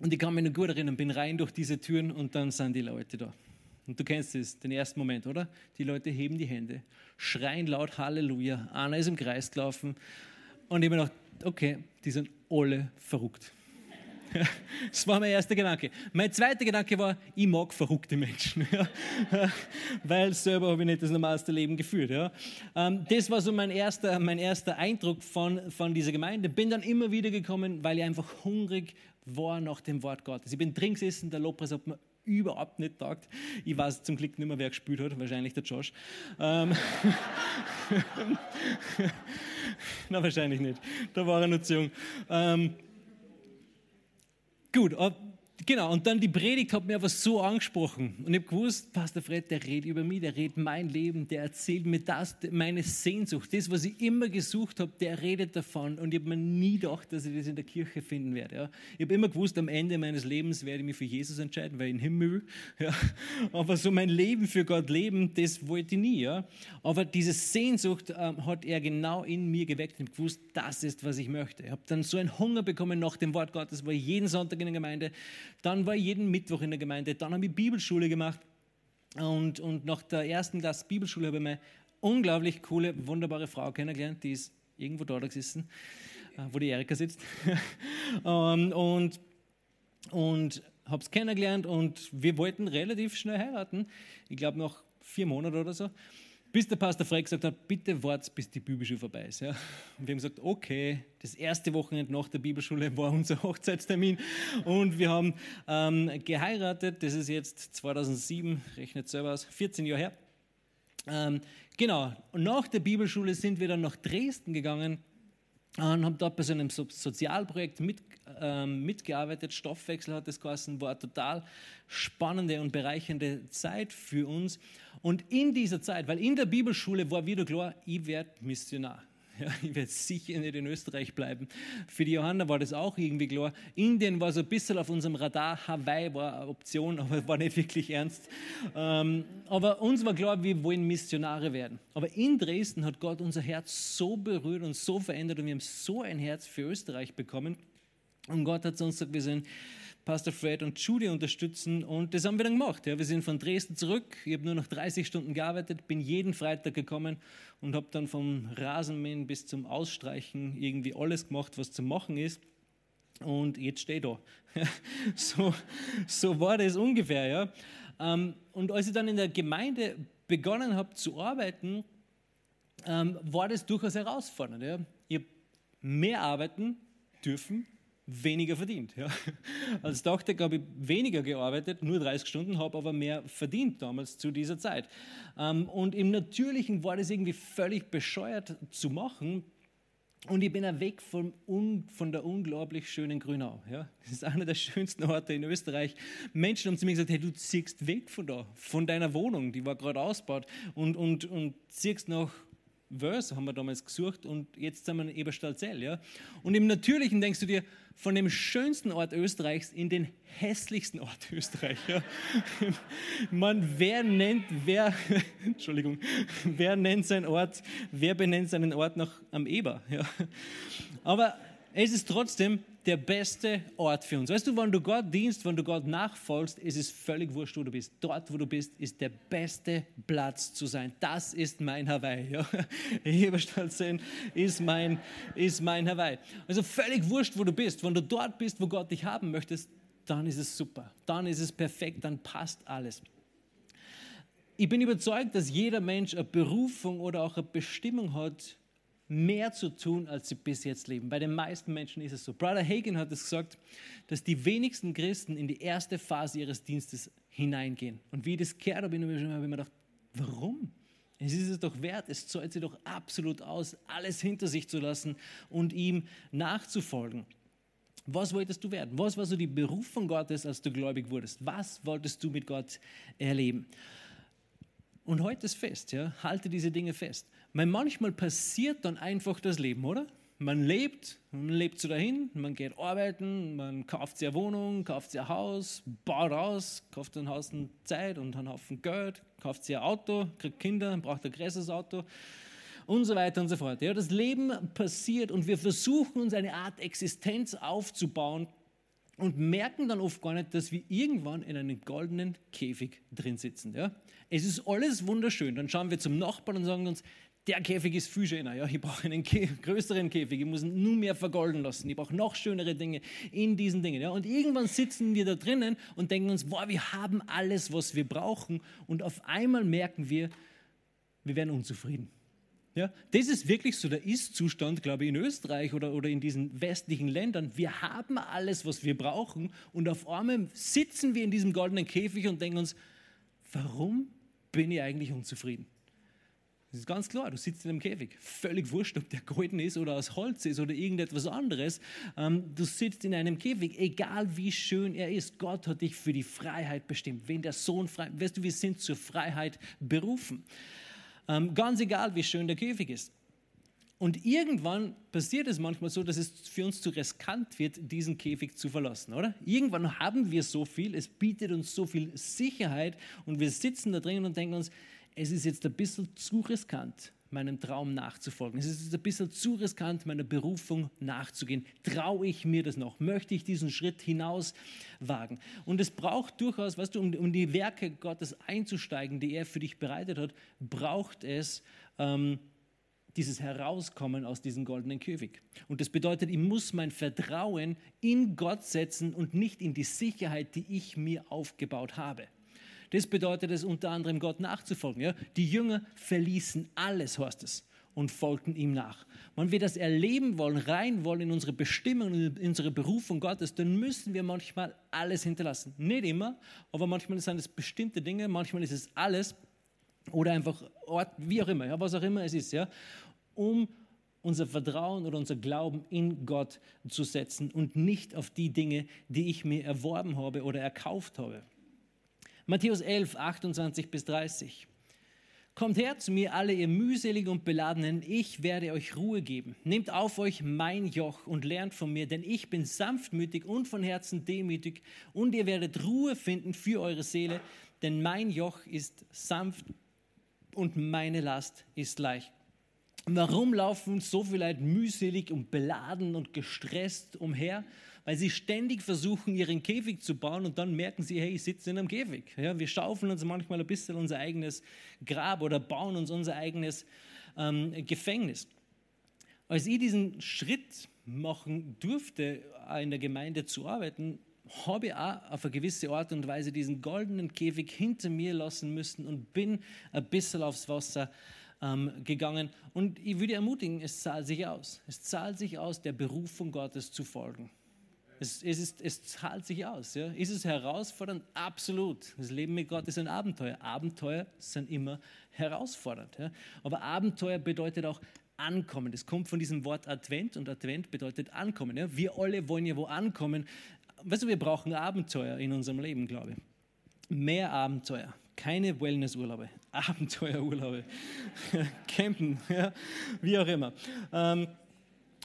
und ich kann mich noch gut erinnern, bin rein durch diese Türen und dann sind die Leute da. Und du kennst es, den ersten Moment, oder? Die Leute heben die Hände, schreien laut Halleluja, einer ist im Kreis gelaufen und ich habe mir gedacht, okay, die sind alle verrückt. <laughs> Das war mein erster Gedanke. Mein zweiter Gedanke war, ich mag verrückte Menschen, <laughs> ja. weil selber habe ich nicht das normalste Leben geführt. Ja. Ähm, das war so mein erster, mein erster Eindruck von, von dieser Gemeinde. Bin dann immer wieder gekommen, weil ich einfach hungrig war nach dem Wort Gottes. Ich bin drin gesessen, der Lobpreis hat mir überhaupt nicht taugt. Ich weiß zum Glück nicht mehr, wer gespielt hat, wahrscheinlich der Josh. Ähm <laughs> Na, wahrscheinlich nicht. Da war er noch zu jung. Ähm Gut, Genau, und dann die Predigt hat mir aber so angesprochen. Und ich habe gewusst, Pastor Fred, der redet über mich, der redet mein Leben, der erzählt mir das, meine Sehnsucht, das, was ich immer gesucht habe, der redet davon. Und ich habe mir nie gedacht, dass ich das in der Kirche finden werde. Ja. Ich habe immer gewusst, am Ende meines Lebens werde ich mich für Jesus entscheiden, weil ich in Himmel. <laughs> Ja. Aber so mein Leben für Gott leben, das wollte ich nie. Ja. Aber diese Sehnsucht ähm, hat er genau in mir geweckt. Ich habe gewusst, das ist, was ich möchte. Ich habe dann so einen Hunger bekommen nach dem Wort Gottes, war jeden Sonntag in der Gemeinde dann war ich jeden Mittwoch in der Gemeinde. Dann habe ich Bibelschule gemacht. Und, und nach der ersten Klasse Bibelschule habe ich eine unglaublich coole, wunderbare Frau kennengelernt, die ist irgendwo dort gesessen, äh, wo die Erika sitzt. <laughs> Ähm, und und habe es kennengelernt und wir wollten relativ schnell heiraten. Ich glaube, nach vier Monaten oder so. Bis der Pastor Frey gesagt hat, bitte wartet, bis die Bibelschule vorbei ist. Ja. Und wir haben gesagt, okay, das erste Wochenende nach der Bibelschule war unser <laughs> Hochzeitstermin und wir haben ähm, geheiratet. Das ist jetzt 2007, rechnet selber aus, 14 Jahre her. Ähm, genau, und nach der Bibelschule sind wir dann nach Dresden gegangen und haben dort bei so einem Sozialprojekt mit, ähm, mitgearbeitet. Stoffwechsel hat das geheißen, war eine total spannende und bereichernde Zeit für uns. Und in dieser Zeit, weil in der Bibelschule war wieder klar, ich werde Missionar. <laughs> Ja, ich werde sicher nicht in Österreich bleiben. Für die Johanna war das auch irgendwie klar. Indien war so ein bisschen auf unserem Radar. Hawaii war eine Option, <laughs> aber war nicht wirklich ernst. Ähm, aber uns war klar, wir wollen Missionare werden. Aber in Dresden hat Gott unser Herz so berührt und so verändert und wir haben so ein Herz für Österreich bekommen. Und Gott hat uns gesagt, wir sind Pastor Fred und Judy unterstützen. Und das haben wir dann gemacht. Ja. Wir sind von Dresden zurück. Ich habe nur noch 30 Stunden gearbeitet, bin jeden Freitag gekommen und habe dann vom Rasenmähen bis zum Ausstreichen irgendwie alles gemacht, was zu machen ist. Und jetzt stehe ich da. <laughs> so, so war das ungefähr. Ja. Ähm, und als ich dann in der Gemeinde begonnen habe zu arbeiten, ähm, war das durchaus herausfordernd. Ja. Ich habe mehr arbeiten dürfen, weniger verdient. Ja. Als Dachdecker habe ich weniger gearbeitet, nur 30 Stunden, habe aber mehr verdient damals zu dieser Zeit. Ähm, und im Natürlichen war das irgendwie völlig bescheuert zu machen. Und ich bin auch weg von, von der unglaublich schönen Grünau. Ja. Das ist einer der schönsten Orte in Österreich. Menschen haben zu mir gesagt, hey, du ziehst weg von da, von deiner Wohnung, die war gerade ausgebaut, und, und, und ziehst nach Wörs, haben wir damals gesucht, und jetzt sind wir in Eberstalzell. Ja. Und im Natürlichen denkst du dir, von dem schönsten Ort Österreichs in den hässlichsten Ort <laughs> Österreichs. Ja. Man, wer nennt, wer, <laughs> Entschuldigung, wer nennt seinen Ort, wer benennt seinen Ort nach am Eber? Ja. Aber es ist trotzdem der beste Ort für uns. Weißt du, wenn du Gott dienst, wenn du Gott nachfolgst, ist es völlig wurscht, wo du bist. Dort, wo du bist, ist der beste Platz zu sein. Das ist mein Hawaii. Ja. <laughs> Heberstadtsinn ist mein, ist mein Hawaii. Also völlig wurscht, wo du bist. Wenn du dort bist, wo Gott dich haben möchtest, dann ist es super. Dann ist es perfekt. Dann passt alles. Ich bin überzeugt, dass jeder Mensch eine Berufung oder auch eine Bestimmung hat, mehr zu tun, als sie bis jetzt leben. Bei den meisten Menschen ist es so. Brother Hagen hat es gesagt, dass die wenigsten Christen in die erste Phase ihres Dienstes hineingehen. Und wie ich das gehört habe, habe ich mir gedacht, warum? Es ist es doch wert, es zahlt sich doch absolut aus, alles hinter sich zu lassen und ihm nachzufolgen. Was wolltest du werden? Was war so die Berufung Gottes, als du gläubig wurdest? Was wolltest du mit Gott erleben? Und heute ist fest, ja, halte diese Dinge fest. Weil manchmal passiert dann einfach das Leben, oder? Man lebt, man lebt so dahin, man geht arbeiten, man kauft sich eine Wohnung, kauft sich ein Haus, baut aus, kauft ein Haus in Zeit und einen Haufen Geld, kauft sich ein Auto, kriegt Kinder, braucht ein größeres Auto und so weiter und so fort. Ja, das Leben passiert und wir versuchen uns eine Art Existenz aufzubauen und merken dann oft gar nicht, dass wir irgendwann in einem goldenen Käfig drin sitzen. Ja? Es ist alles wunderschön. Dann schauen wir zum Nachbarn und sagen uns, der Käfig ist viel schöner. Ja? Ich brauche einen größeren Käfig. Ich muss ihn nur mehr vergolden lassen. Ich brauche noch schönere Dinge in diesen Dingen. Ja? Und irgendwann sitzen wir da drinnen und denken uns, boah, wir haben alles, was wir brauchen. Und auf einmal merken wir, wir werden unzufrieden. Ja, das ist wirklich so der Ist-Zustand, glaube ich, in Österreich oder, oder in diesen westlichen Ländern. Wir haben alles, was wir brauchen und auf einmal sitzen wir in diesem goldenen Käfig und denken uns, warum bin ich eigentlich unzufrieden? Das ist ganz klar, du sitzt in einem Käfig. Völlig wurscht, ob der golden ist oder aus Holz ist oder irgendetwas anderes. Ähm, du sitzt in einem Käfig, egal wie schön er ist. Gott hat dich für die Freiheit bestimmt. Wenn der Sohn frei, weißt du, wir sind zur Freiheit berufen. Ähm, ganz egal, wie schön der Käfig ist. Und irgendwann passiert es manchmal so, dass es für uns zu riskant wird, diesen Käfig zu verlassen, oder? Irgendwann haben wir so viel, es bietet uns so viel Sicherheit und wir sitzen da drin und denken uns, es ist jetzt ein bisschen zu riskant, meinem Traum nachzufolgen. Es ist jetzt ein bisschen zu riskant, meiner Berufung nachzugehen. Traue ich mir das noch? Möchte ich diesen Schritt hinaus wagen? Und es braucht durchaus, weißt du, um, um die Werke Gottes einzusteigen, die er für dich bereitet hat, braucht es ähm, dieses Herauskommen aus diesem goldenen Käfig. Und das bedeutet, ich muss mein Vertrauen in Gott setzen und nicht in die Sicherheit, die ich mir aufgebaut habe. Das bedeutet es unter anderem, Gott nachzufolgen. Ja? Die Jünger verließen alles, heißt es, und folgten ihm nach. Wenn wir das erleben wollen, rein wollen in unsere Bestimmung, in unsere Berufung Gottes, dann müssen wir manchmal alles hinterlassen. Nicht immer, aber manchmal sind es bestimmte Dinge, manchmal ist es alles oder einfach Ort, wie auch immer, ja, was auch immer es ist, ja, um unser Vertrauen oder unser Glauben in Gott zu setzen und nicht auf die Dinge, die ich mir erworben habe oder erkauft habe. Matthäus 11, 28 bis 30. Kommt her zu mir, alle ihr mühselig und beladenen, ich werde euch Ruhe geben. Nehmt auf euch mein Joch und lernt von mir, denn ich bin sanftmütig und von Herzen demütig, und ihr werdet Ruhe finden für eure Seele, denn mein Joch ist sanft und meine Last ist leicht. Warum laufen so viele Leute mühselig und beladen und gestresst umher? Weil sie ständig versuchen, ihren Käfig zu bauen und dann merken sie, hey, ich sitze in einem Käfig. Ja, wir schaufeln uns manchmal ein bisschen unser eigenes Grab oder bauen uns unser eigenes ähm, Gefängnis. Als ich diesen Schritt machen durfte, in der Gemeinde zu arbeiten, habe ich auch auf eine gewisse Art und Weise diesen goldenen Käfig hinter mir lassen müssen und bin ein bisschen aufs Wasser ähm, gegangen. Und ich würde ermutigen, es zahlt sich aus. Es zahlt sich aus, der Berufung Gottes zu folgen. Es, es, ist, es zahlt sich aus. Ja? Ist es herausfordernd? Absolut. Das Leben mit Gott ist ein Abenteuer. Abenteuer sind immer herausfordernd. Ja? Aber Abenteuer bedeutet auch ankommen. Das kommt von diesem Wort Advent und Advent bedeutet ankommen. Ja? Wir alle wollen ja wo ankommen. Weißt du, wir brauchen Abenteuer in unserem Leben, glaube ich. Mehr Abenteuer. Keine Wellnessurlaube, <laughs> Abenteuerurlaube, Campen, ja? wie auch immer. Ähm,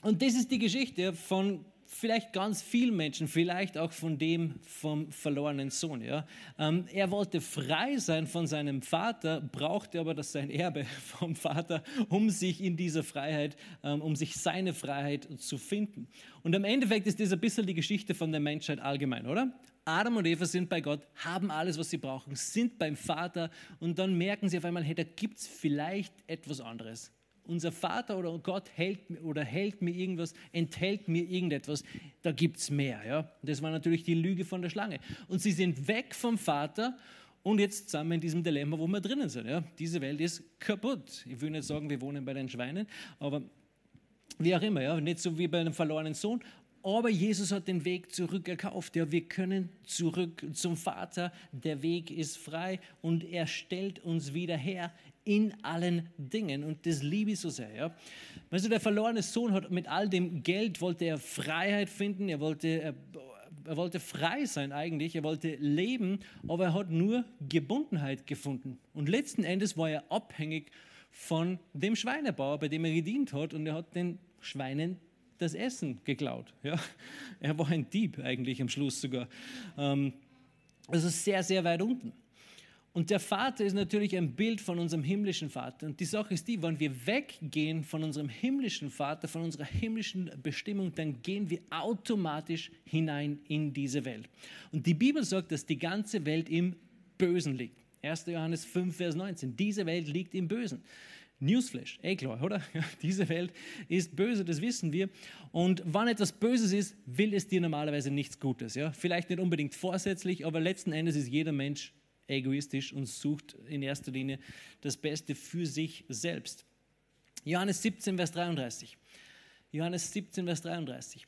und das ist die Geschichte von vielleicht ganz vielen Menschen, vielleicht auch von dem vom verlorenen Sohn. Ja? Ähm, er wollte frei sein von seinem Vater, brauchte aber das sein Erbe <laughs> vom Vater, um sich in dieser Freiheit, ähm, um sich seine Freiheit zu finden. Und im Endeffekt ist das ein bisschen die Geschichte von der Menschheit allgemein, oder? Adam und Eva sind bei Gott, haben alles, was sie brauchen, sind beim Vater und dann merken sie auf einmal, hey, da gibt es vielleicht etwas anderes unser Vater oder Gott hält oder hält mir irgendwas, enthält mir irgendetwas, da gibt es mehr. Ja? Das war natürlich die Lüge von der Schlange. Und sie sind weg vom Vater und jetzt sind wir in diesem Dilemma, wo wir drinnen sind. Ja? Diese Welt ist kaputt. Ich will nicht sagen, wir wohnen bei den Schweinen, aber wie auch immer, ja? nicht so wie bei einem verlorenen Sohn. Aber Jesus hat den Weg zurück erkauft. Ja, wir können zurück zum Vater. Der Weg ist frei und er stellt uns wieder her in allen Dingen. Und das liebe ich so sehr. Ja. Weißt du, der verlorene Sohn hat mit all dem Geld, wollte er Freiheit finden, er wollte, er er wollte frei sein eigentlich, er wollte leben, aber er hat nur Gebundenheit gefunden. Und letzten Endes war er abhängig von dem Schweinebauer, bei dem er gedient hat, und er hat den Schweinen das Essen geklaut. Ja? Er war ein Dieb eigentlich am Schluss sogar. Also sehr, sehr weit unten. Und der Vater ist natürlich ein Bild von unserem himmlischen Vater. Und die Sache ist die, wenn wir weggehen von unserem himmlischen Vater, von unserer himmlischen Bestimmung, dann gehen wir automatisch hinein in diese Welt. Und die Bibel sagt, dass die ganze Welt im Bösen liegt. 1. Johannes 5, Vers 19. Diese Welt liegt im Bösen. Newsflash, eh klar, oder? <laughs> Diese Welt ist böse, das wissen wir. Und wann etwas Böses ist, will es dir normalerweise nichts Gutes. Ja? Vielleicht nicht unbedingt vorsätzlich, aber letzten Endes ist jeder Mensch egoistisch und sucht in erster Linie das Beste für sich selbst. Johannes 17, Vers 33. Johannes 17, Vers 33.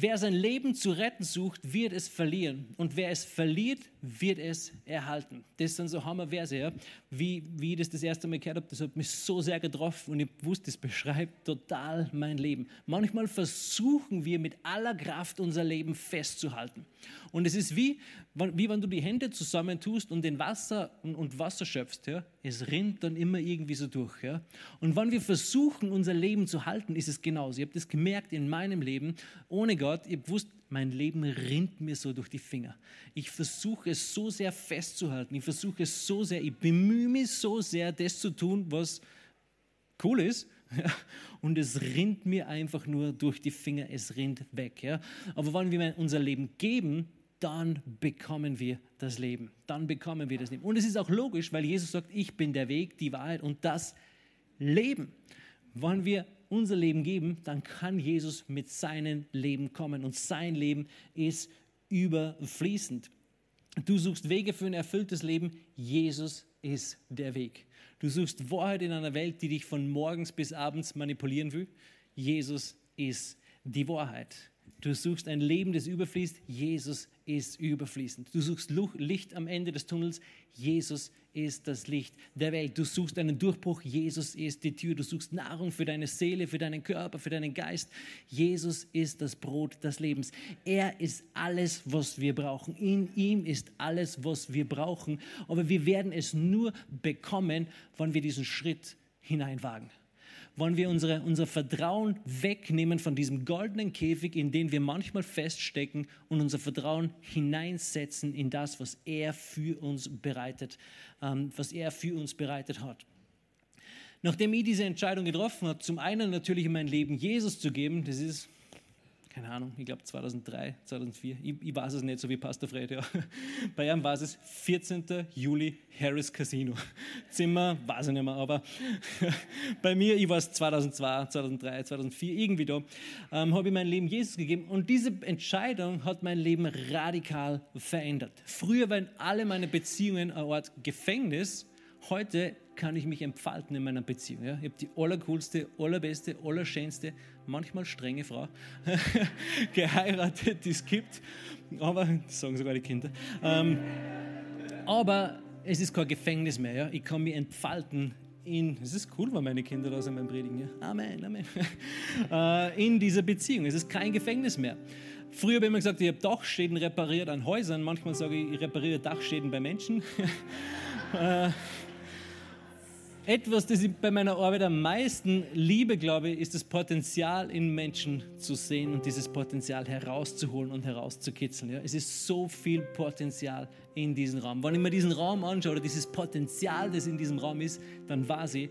Wer sein Leben zu retten sucht, wird es verlieren. Und wer es verliert, wird es erhalten. Das sind so Hammerverse, ja? wie, wie ich das das erste Mal gehört habe. Das hat mich so sehr getroffen und ich wusste, das beschreibt total mein Leben. Manchmal versuchen wir mit aller Kraft unser Leben festzuhalten. Und es ist wie, wie wenn du die Hände zusammentust und den Wasser und, und Wasser schöpfst. Ja? Es rinnt dann immer irgendwie so durch. Ja? Und wenn wir versuchen, unser Leben zu halten, ist es genauso. Ich habe das gemerkt in meinem Leben. Ohne Gott, ich wusste, mein Leben rinnt mir so durch die Finger. Ich versuche es so sehr festzuhalten. Ich versuche es so sehr, ich bemühe mich so sehr, das zu tun, was cool ist. <laughs> Und es rinnt mir einfach nur durch die Finger, es rinnt weg. Ja. Aber wenn wir unser Leben geben, dann bekommen wir das Leben. Dann bekommen wir das Leben. Und es ist auch logisch, weil Jesus sagt, ich bin der Weg, die Wahrheit und das Leben. Wenn wir unser Leben geben, dann kann Jesus mit seinem Leben kommen und sein Leben ist überfließend. Du suchst Wege für ein erfülltes Leben, Jesus ist der Weg. Du suchst Wahrheit in einer Welt, die dich von morgens bis abends manipulieren will. Jesus ist die Wahrheit. Du suchst ein Leben, das überfließt. Jesus ist überfließend. Du suchst Licht am Ende des Tunnels. Jesus ist das Licht der Welt. Du suchst einen Durchbruch. Jesus ist die Tür. Du suchst Nahrung für deine Seele, für deinen Körper, für deinen Geist. Jesus ist das Brot des Lebens. Er ist alles, was wir brauchen. In ihm ist alles, was wir brauchen. Aber wir werden es nur bekommen, wenn wir diesen Schritt hineinwagen wollen wir unsere, unser Vertrauen wegnehmen von diesem goldenen Käfig, in den wir manchmal feststecken und unser Vertrauen hineinsetzen in das, was er für uns bereitet, ähm, was er für uns bereitet hat. Nachdem ich diese Entscheidung getroffen habe, zum einen natürlich in mein Leben Jesus zu geben, das ist keine Ahnung, ich glaube 2003, 2004, ich, ich, weiß es nicht, so wie Pastor Fred, ja. <laughs> Bei ihm war es 14. Juli, Harris Casino. <laughs> Zimmer, weiß ich nicht mehr, aber <laughs> bei mir, ich war es 2002, 2003, 2004, irgendwie da, ähm, habe ich mein Leben Jesus gegeben und diese Entscheidung hat mein Leben radikal verändert. Früher waren alle meine Beziehungen eine Art Gefängnis, heute kann ich mich entfalten in meiner Beziehung. Ja? Ich habe die allercoolste, allerbeste, allerschönste, manchmal strenge Frau <laughs> geheiratet, die es gibt. Aber, das sagen sogar die Kinder. Ähm, aber es ist kein Gefängnis mehr. Ja? Ich kann mich entfalten in, es ist cool, wenn meine Kinder da sind beim Predigen. Ja? Amen, Amen. <laughs> äh, in dieser Beziehung. Es ist kein Gefängnis mehr. Früher habe ich immer gesagt, ich habe Dachschäden repariert an Häusern. Manchmal sage ich, ich repariere Dachschäden bei Menschen. <laughs> äh, etwas, das ich bei meiner Arbeit am meisten liebe, glaube ich, ist das Potenzial in Menschen zu sehen und dieses Potenzial herauszuholen und herauszukitzeln. Ja? Es ist so viel Potenzial in diesem Raum. Wenn ich mir diesen Raum anschaue oder dieses Potenzial, das in diesem Raum ist, dann weiß ich,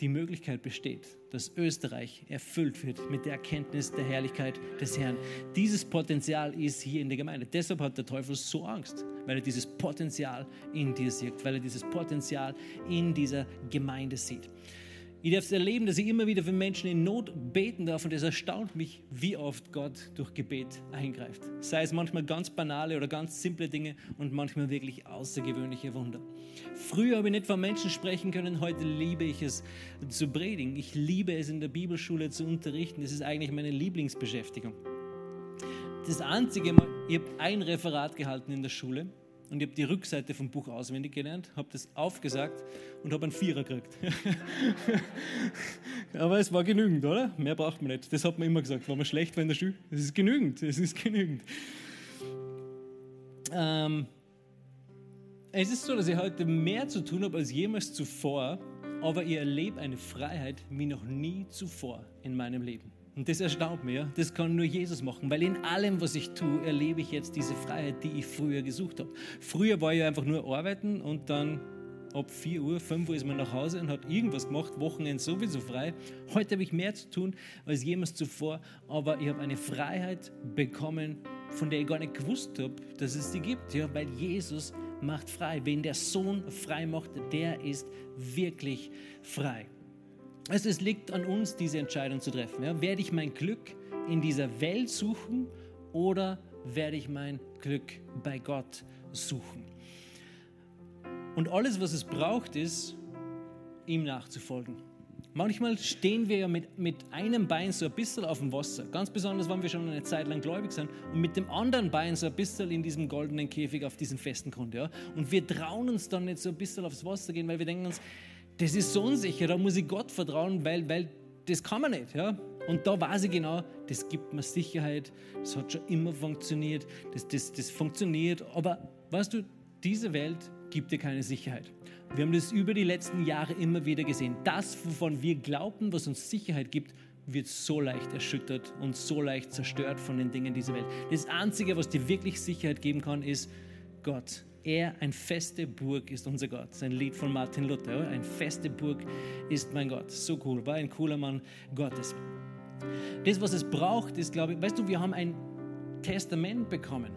die Möglichkeit besteht, dass Österreich erfüllt wird mit der Erkenntnis der Herrlichkeit des Herrn. Dieses Potenzial ist hier in der Gemeinde. Deshalb hat der Teufel so Angst, weil er dieses Potenzial in dir sieht, weil er dieses Potenzial in dieser Gemeinde sieht. Ich darf es erleben, dass ich immer wieder für Menschen in Not beten darf und es erstaunt mich, wie oft Gott durch Gebet eingreift. Sei es manchmal ganz banale oder ganz simple Dinge und manchmal wirklich außergewöhnliche Wunder. Früher habe ich nicht von Menschen sprechen können, heute liebe ich es zu predigen. Ich liebe es in der Bibelschule zu unterrichten. Das ist eigentlich meine Lieblingsbeschäftigung. Das Einzige, ich habe ein Referat gehalten in der Schule und ich habe die Rückseite vom Buch auswendig gelernt, habe das aufgesagt und habe einen Vierer gekriegt. <laughs> Aber es war genügend, oder? Mehr braucht man nicht. Das hat man immer gesagt. War man schlecht war in der Schule? Es ist genügend, es ist genügend. Ähm, es ist so, dass ich heute mehr zu tun habe als jemals zuvor, aber ich erlebe eine Freiheit wie noch nie zuvor in meinem Leben. Und das erstaunt mich, das kann nur Jesus machen, weil in allem, was ich tue, erlebe ich jetzt diese Freiheit, die ich früher gesucht habe. Früher war ich einfach nur arbeiten und dann ab 4 Uhr, 5 Uhr ist man nach Hause und hat irgendwas gemacht, Wochenende sowieso frei. Heute habe ich mehr zu tun als jemals zuvor, aber ich habe eine Freiheit bekommen, von der ich gar nicht gewusst habe, dass es sie gibt, ja, weil Jesus macht frei. Wen der Sohn frei macht, der ist wirklich frei. Es liegt an uns, diese Entscheidung zu treffen. Ja. Werde ich mein Glück in dieser Welt suchen oder werde ich mein Glück bei Gott suchen? Und alles, was es braucht, ist, ihm nachzufolgen. Manchmal stehen wir ja mit, mit einem Bein so ein bisschen auf dem Wasser, ganz besonders, wenn wir schon eine Zeit lang gläubig sind, und mit dem anderen Bein so ein bisschen in diesem goldenen Käfig auf diesem festen Grund. Ja? Und wir trauen uns dann nicht so ein bisschen aufs Wasser gehen, weil wir denken uns, das ist so unsicher, da muss ich Gott vertrauen, weil, weil das kann man nicht. Ja? Und da weiß ich genau, das gibt mir Sicherheit, das hat schon immer funktioniert, das, das, das funktioniert, aber weißt du, diese Welt gibt dir keine Sicherheit. Wir haben das über die letzten Jahre immer wieder gesehen. Das, wovon wir glauben, was uns Sicherheit gibt, wird so leicht erschüttert und so leicht zerstört von den Dingen dieser Welt. Das Einzige, was dir wirklich Sicherheit geben kann, ist Gott. Er, ein feste Burg, ist unser Gott. Das ist ein Lied von Martin Luther. Ein feste Burg ist mein Gott. So cool. War ein cooler Mann Gottes. Das, was es braucht, ist, glaube ich, weißt du, wir haben ein Testament bekommen.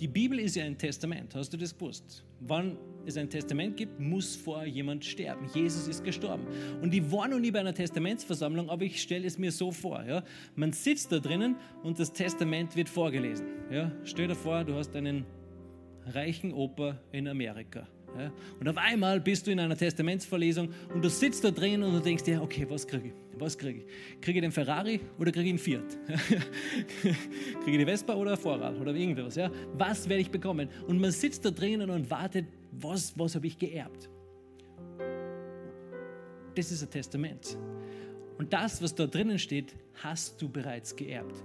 Die Bibel ist ja ein Testament. Hast du das gewusst? Wann es ein Testament gibt, muss vor jemand sterben. Jesus ist gestorben. Und ich war noch nie bei einer Testamentsversammlung, aber ich stelle es mir so vor. Ja? Man sitzt da drinnen und das Testament wird vorgelesen. Ja? Stell dir vor, du hast einen reichen Opa in Amerika. Ja? Und auf einmal bist du in einer Testamentsverlesung und du sitzt da drin und du denkst dir, okay, was kriege ich? Was kriege ich? Kriege ich den Ferrari oder kriege ich einen Fiat? <laughs> kriege ich die Vespa oder ein Vorrad oder irgendwas? Ja? Was werde ich bekommen? Und man sitzt da drinnen und wartet, was, was habe ich geerbt? Das ist ein Testament. Und das, was da drinnen steht, hast du bereits geerbt.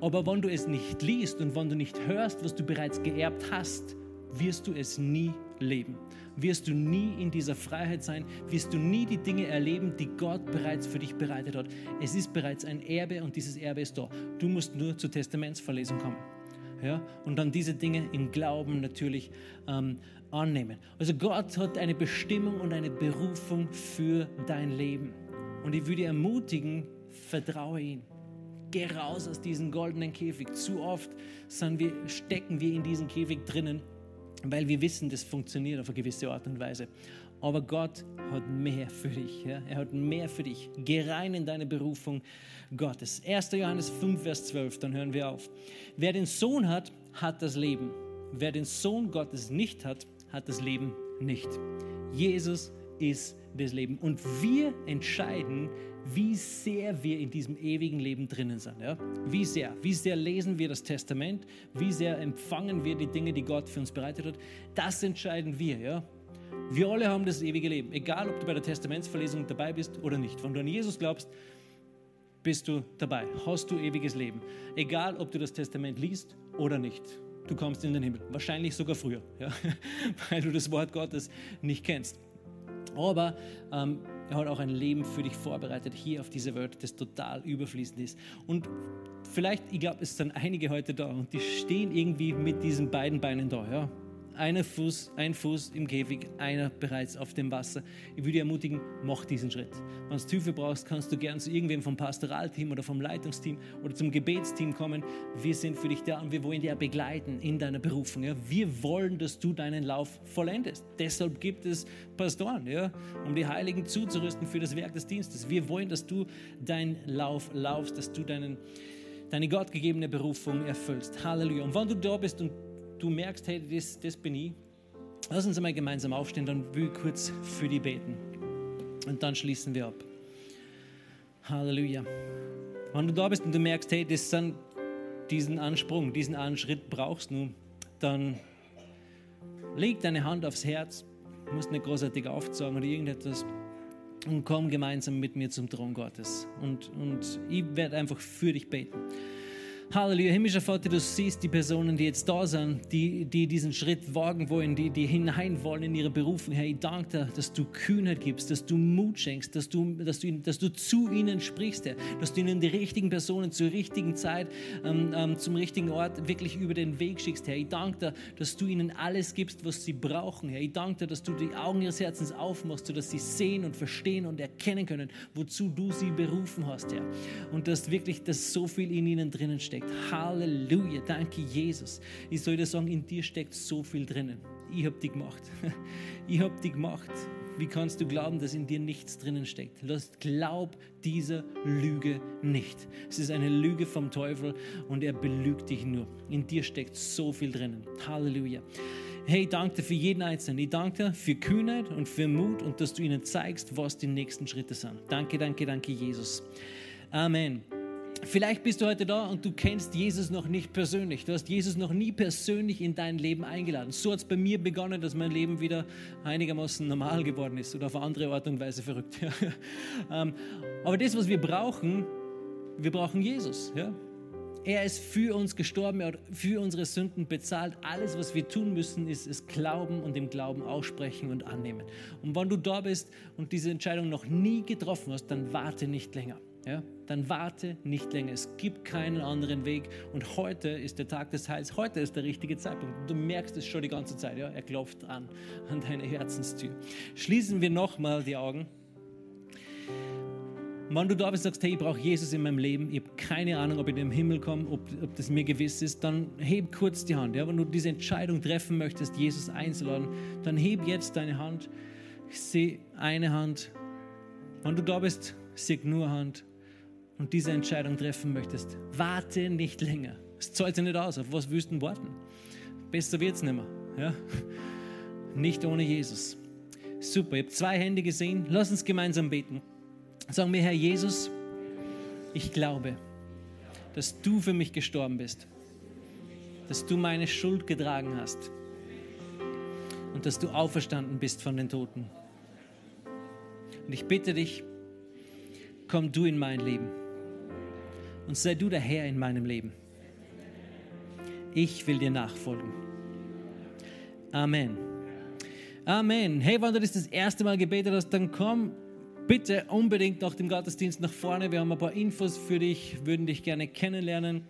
Aber wenn du es nicht liest und wenn du nicht hörst, was du bereits geerbt hast, wirst du es nie leben. Wirst du nie in dieser Freiheit sein, wirst du nie die Dinge erleben, die Gott bereits für dich bereitet hat. Es ist bereits ein Erbe und dieses Erbe ist da. Du musst nur zur Testamentsverlesung kommen. Ja? Und dann diese Dinge im Glauben natürlich ähm, annehmen. Also Gott hat eine Bestimmung und eine Berufung für dein Leben. Und ich würde ermutigen, vertraue ihm. Geh raus aus diesem goldenen Käfig. Zu oft wir, stecken wir in diesem Käfig drinnen weil wir wissen, das funktioniert auf eine gewisse Art und Weise. Aber Gott hat mehr für dich. Ja? Er hat mehr für dich. Geh rein in deine Berufung Gottes. 1. Johannes 5, Vers 12, dann hören wir auf. Wer den Sohn hat, hat das Leben. Wer den Sohn Gottes nicht hat, hat das Leben nicht. Jesus ist das Leben. Und wir entscheiden, wie sehr wir in diesem ewigen Leben drinnen sind. Ja? Wie sehr? Wie sehr lesen wir das Testament? Wie sehr empfangen wir die Dinge, die Gott für uns bereitet hat? Das entscheiden wir. Ja? Wir alle haben das ewige Leben. Egal, ob du bei der Testamentsverlesung dabei bist oder nicht. Wenn du an Jesus glaubst, bist du dabei. Hast du ewiges Leben. Egal, ob du das Testament liest oder nicht. Du kommst in den Himmel. Wahrscheinlich sogar früher, ja? <laughs> weil du das Wort Gottes nicht kennst. Aber ähm, er hat auch ein Leben für dich vorbereitet hier auf dieser Welt, das total überfließend ist. Und vielleicht, ich glaube, es sind einige heute da und die stehen irgendwie mit diesen beiden Beinen da. Ja? Einer Fuß, ein Fuß im Käfig, einer bereits auf dem Wasser. Ich würde dich ermutigen, mach diesen Schritt. Wenn du Hilfe brauchst, kannst du gern zu irgendwem vom Pastoralteam oder vom Leitungsteam oder zum Gebetsteam kommen. Wir sind für dich da und wir wollen dich begleiten in deiner Berufung. Ja? Wir wollen, dass du deinen Lauf vollendest. Deshalb gibt es Pastoren, ja? um die Heiligen zuzurüsten für das Werk des Dienstes. Wir wollen, dass du deinen Lauf laufst, dass du deinen deine gottgegebene Berufung erfüllst. Halleluja. Und wenn du da bist und du merkst, hey, das, das bin ich, lass uns einmal gemeinsam aufstehen, dann will ich kurz für die beten. Und dann schließen wir ab. Halleluja. Wenn du da bist und du merkst, hey, das sind diesen Ansprung, diesen einen Schritt brauchst du, dann leg deine Hand aufs Herz, musst nicht großartig aufzeigen oder irgendetwas und komm gemeinsam mit mir zum Thron Gottes. Und, und ich werde einfach für dich beten. Halleluja, himmlischer Vater, du siehst die Personen, die jetzt da sind, die, die diesen Schritt wagen wollen, die, die hinein wollen in ihre Berufung. Herr, ich danke dir, dass du Kühnheit gibst, dass du Mut schenkst, dass du, dass du, dass du zu ihnen sprichst, Herr, dass du ihnen die richtigen Personen zur richtigen Zeit, ähm, ähm, zum richtigen Ort wirklich über den Weg schickst, Herr. Ich danke dir, dass du ihnen alles gibst, was sie brauchen, Herr. Ich danke dir, dass du die Augen ihres Herzens aufmachst, sodass sie sehen und verstehen und erkennen können, wozu du sie berufen hast, Herr. Und dass wirklich das so viel in ihnen drinnen steckt steckt. Halleluja, danke Jesus. Ich soll dir sagen, in dir steckt so viel drinnen. Ich habe die gemacht. <laughs> Ich habe die gemacht. Wie kannst du glauben, dass in dir nichts drinnen steckt? Glaub dieser Lüge nicht. Es ist eine Lüge vom Teufel und er belügt dich nur. In dir steckt so viel drinnen. Halleluja. Hey, danke für jeden Einzelnen. Ich danke dir für Kühnheit und für Mut und dass du ihnen zeigst, was die nächsten Schritte sind. Danke, danke, danke, Jesus. Amen. Vielleicht bist du heute da und du kennst Jesus noch nicht persönlich. Du hast Jesus noch nie persönlich in dein Leben eingeladen. So hat es bei mir begonnen, dass mein Leben wieder einigermaßen normal geworden ist oder auf eine andere Art und Weise verrückt. <laughs> Ähm, aber das, was wir brauchen, wir brauchen Jesus. Er ist für uns gestorben, er hat für unsere Sünden bezahlt. Alles, was wir tun müssen, ist es glauben und im Glauben aussprechen und annehmen. Und wenn du da bist und diese Entscheidung noch nie getroffen hast, dann warte nicht länger ja, dann warte nicht länger. Es gibt keinen anderen Weg. Und heute ist der Tag des Heils. Heute ist der richtige Zeitpunkt. Du merkst es schon die ganze Zeit. Ja? Er klopft an, an deine Herzenstür. Schließen wir nochmal die Augen. Wenn du da bist und sagst, hey, ich brauche Jesus in meinem Leben, ich habe keine Ahnung, ob ich in den Himmel komme, ob, ob das mir gewiss ist, dann heb kurz die Hand. Ja? Wenn du diese Entscheidung treffen möchtest, Jesus einzuladen, dann heb jetzt deine Hand. Ich sehe eine Hand. Wenn du da bist, sehe nur Hand und diese Entscheidung treffen möchtest, warte nicht länger. Es zahlt sich nicht aus. Auf was willst du warten? Besser wird es nicht mehr. Ja? Nicht ohne Jesus. Super, ich habe zwei Hände gesehen. Lass uns gemeinsam beten. Sagen wir, Herr Jesus, ich glaube, dass du für mich gestorben bist, dass du meine Schuld getragen hast und dass du auferstanden bist von den Toten. Und ich bitte dich, komm du in mein Leben und sei du der Herr in meinem Leben. Ich will dir nachfolgen. Amen. Amen. Hey, wenn du das das erste Mal gebetet hast, dann komm bitte unbedingt nach dem Gottesdienst nach vorne. Wir haben ein paar Infos für dich, würden dich gerne kennenlernen.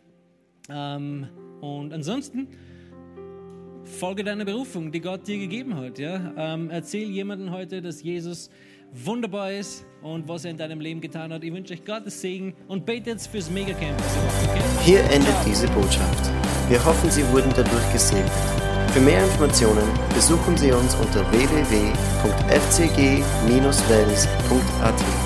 Ähm, und ansonsten folge deiner Berufung, die Gott dir gegeben hat. Ja? Ähm, erzähl jemandem heute, dass Jesus wunderbar ist und was er in deinem Leben getan hat. Ich wünsche euch Gottes Segen und betet fürs Megacamp. Okay? Hier endet diese Botschaft. Wir hoffen, Sie wurden dadurch gesegnet. Für mehr Informationen besuchen Sie uns unter www.fcg-wels.at.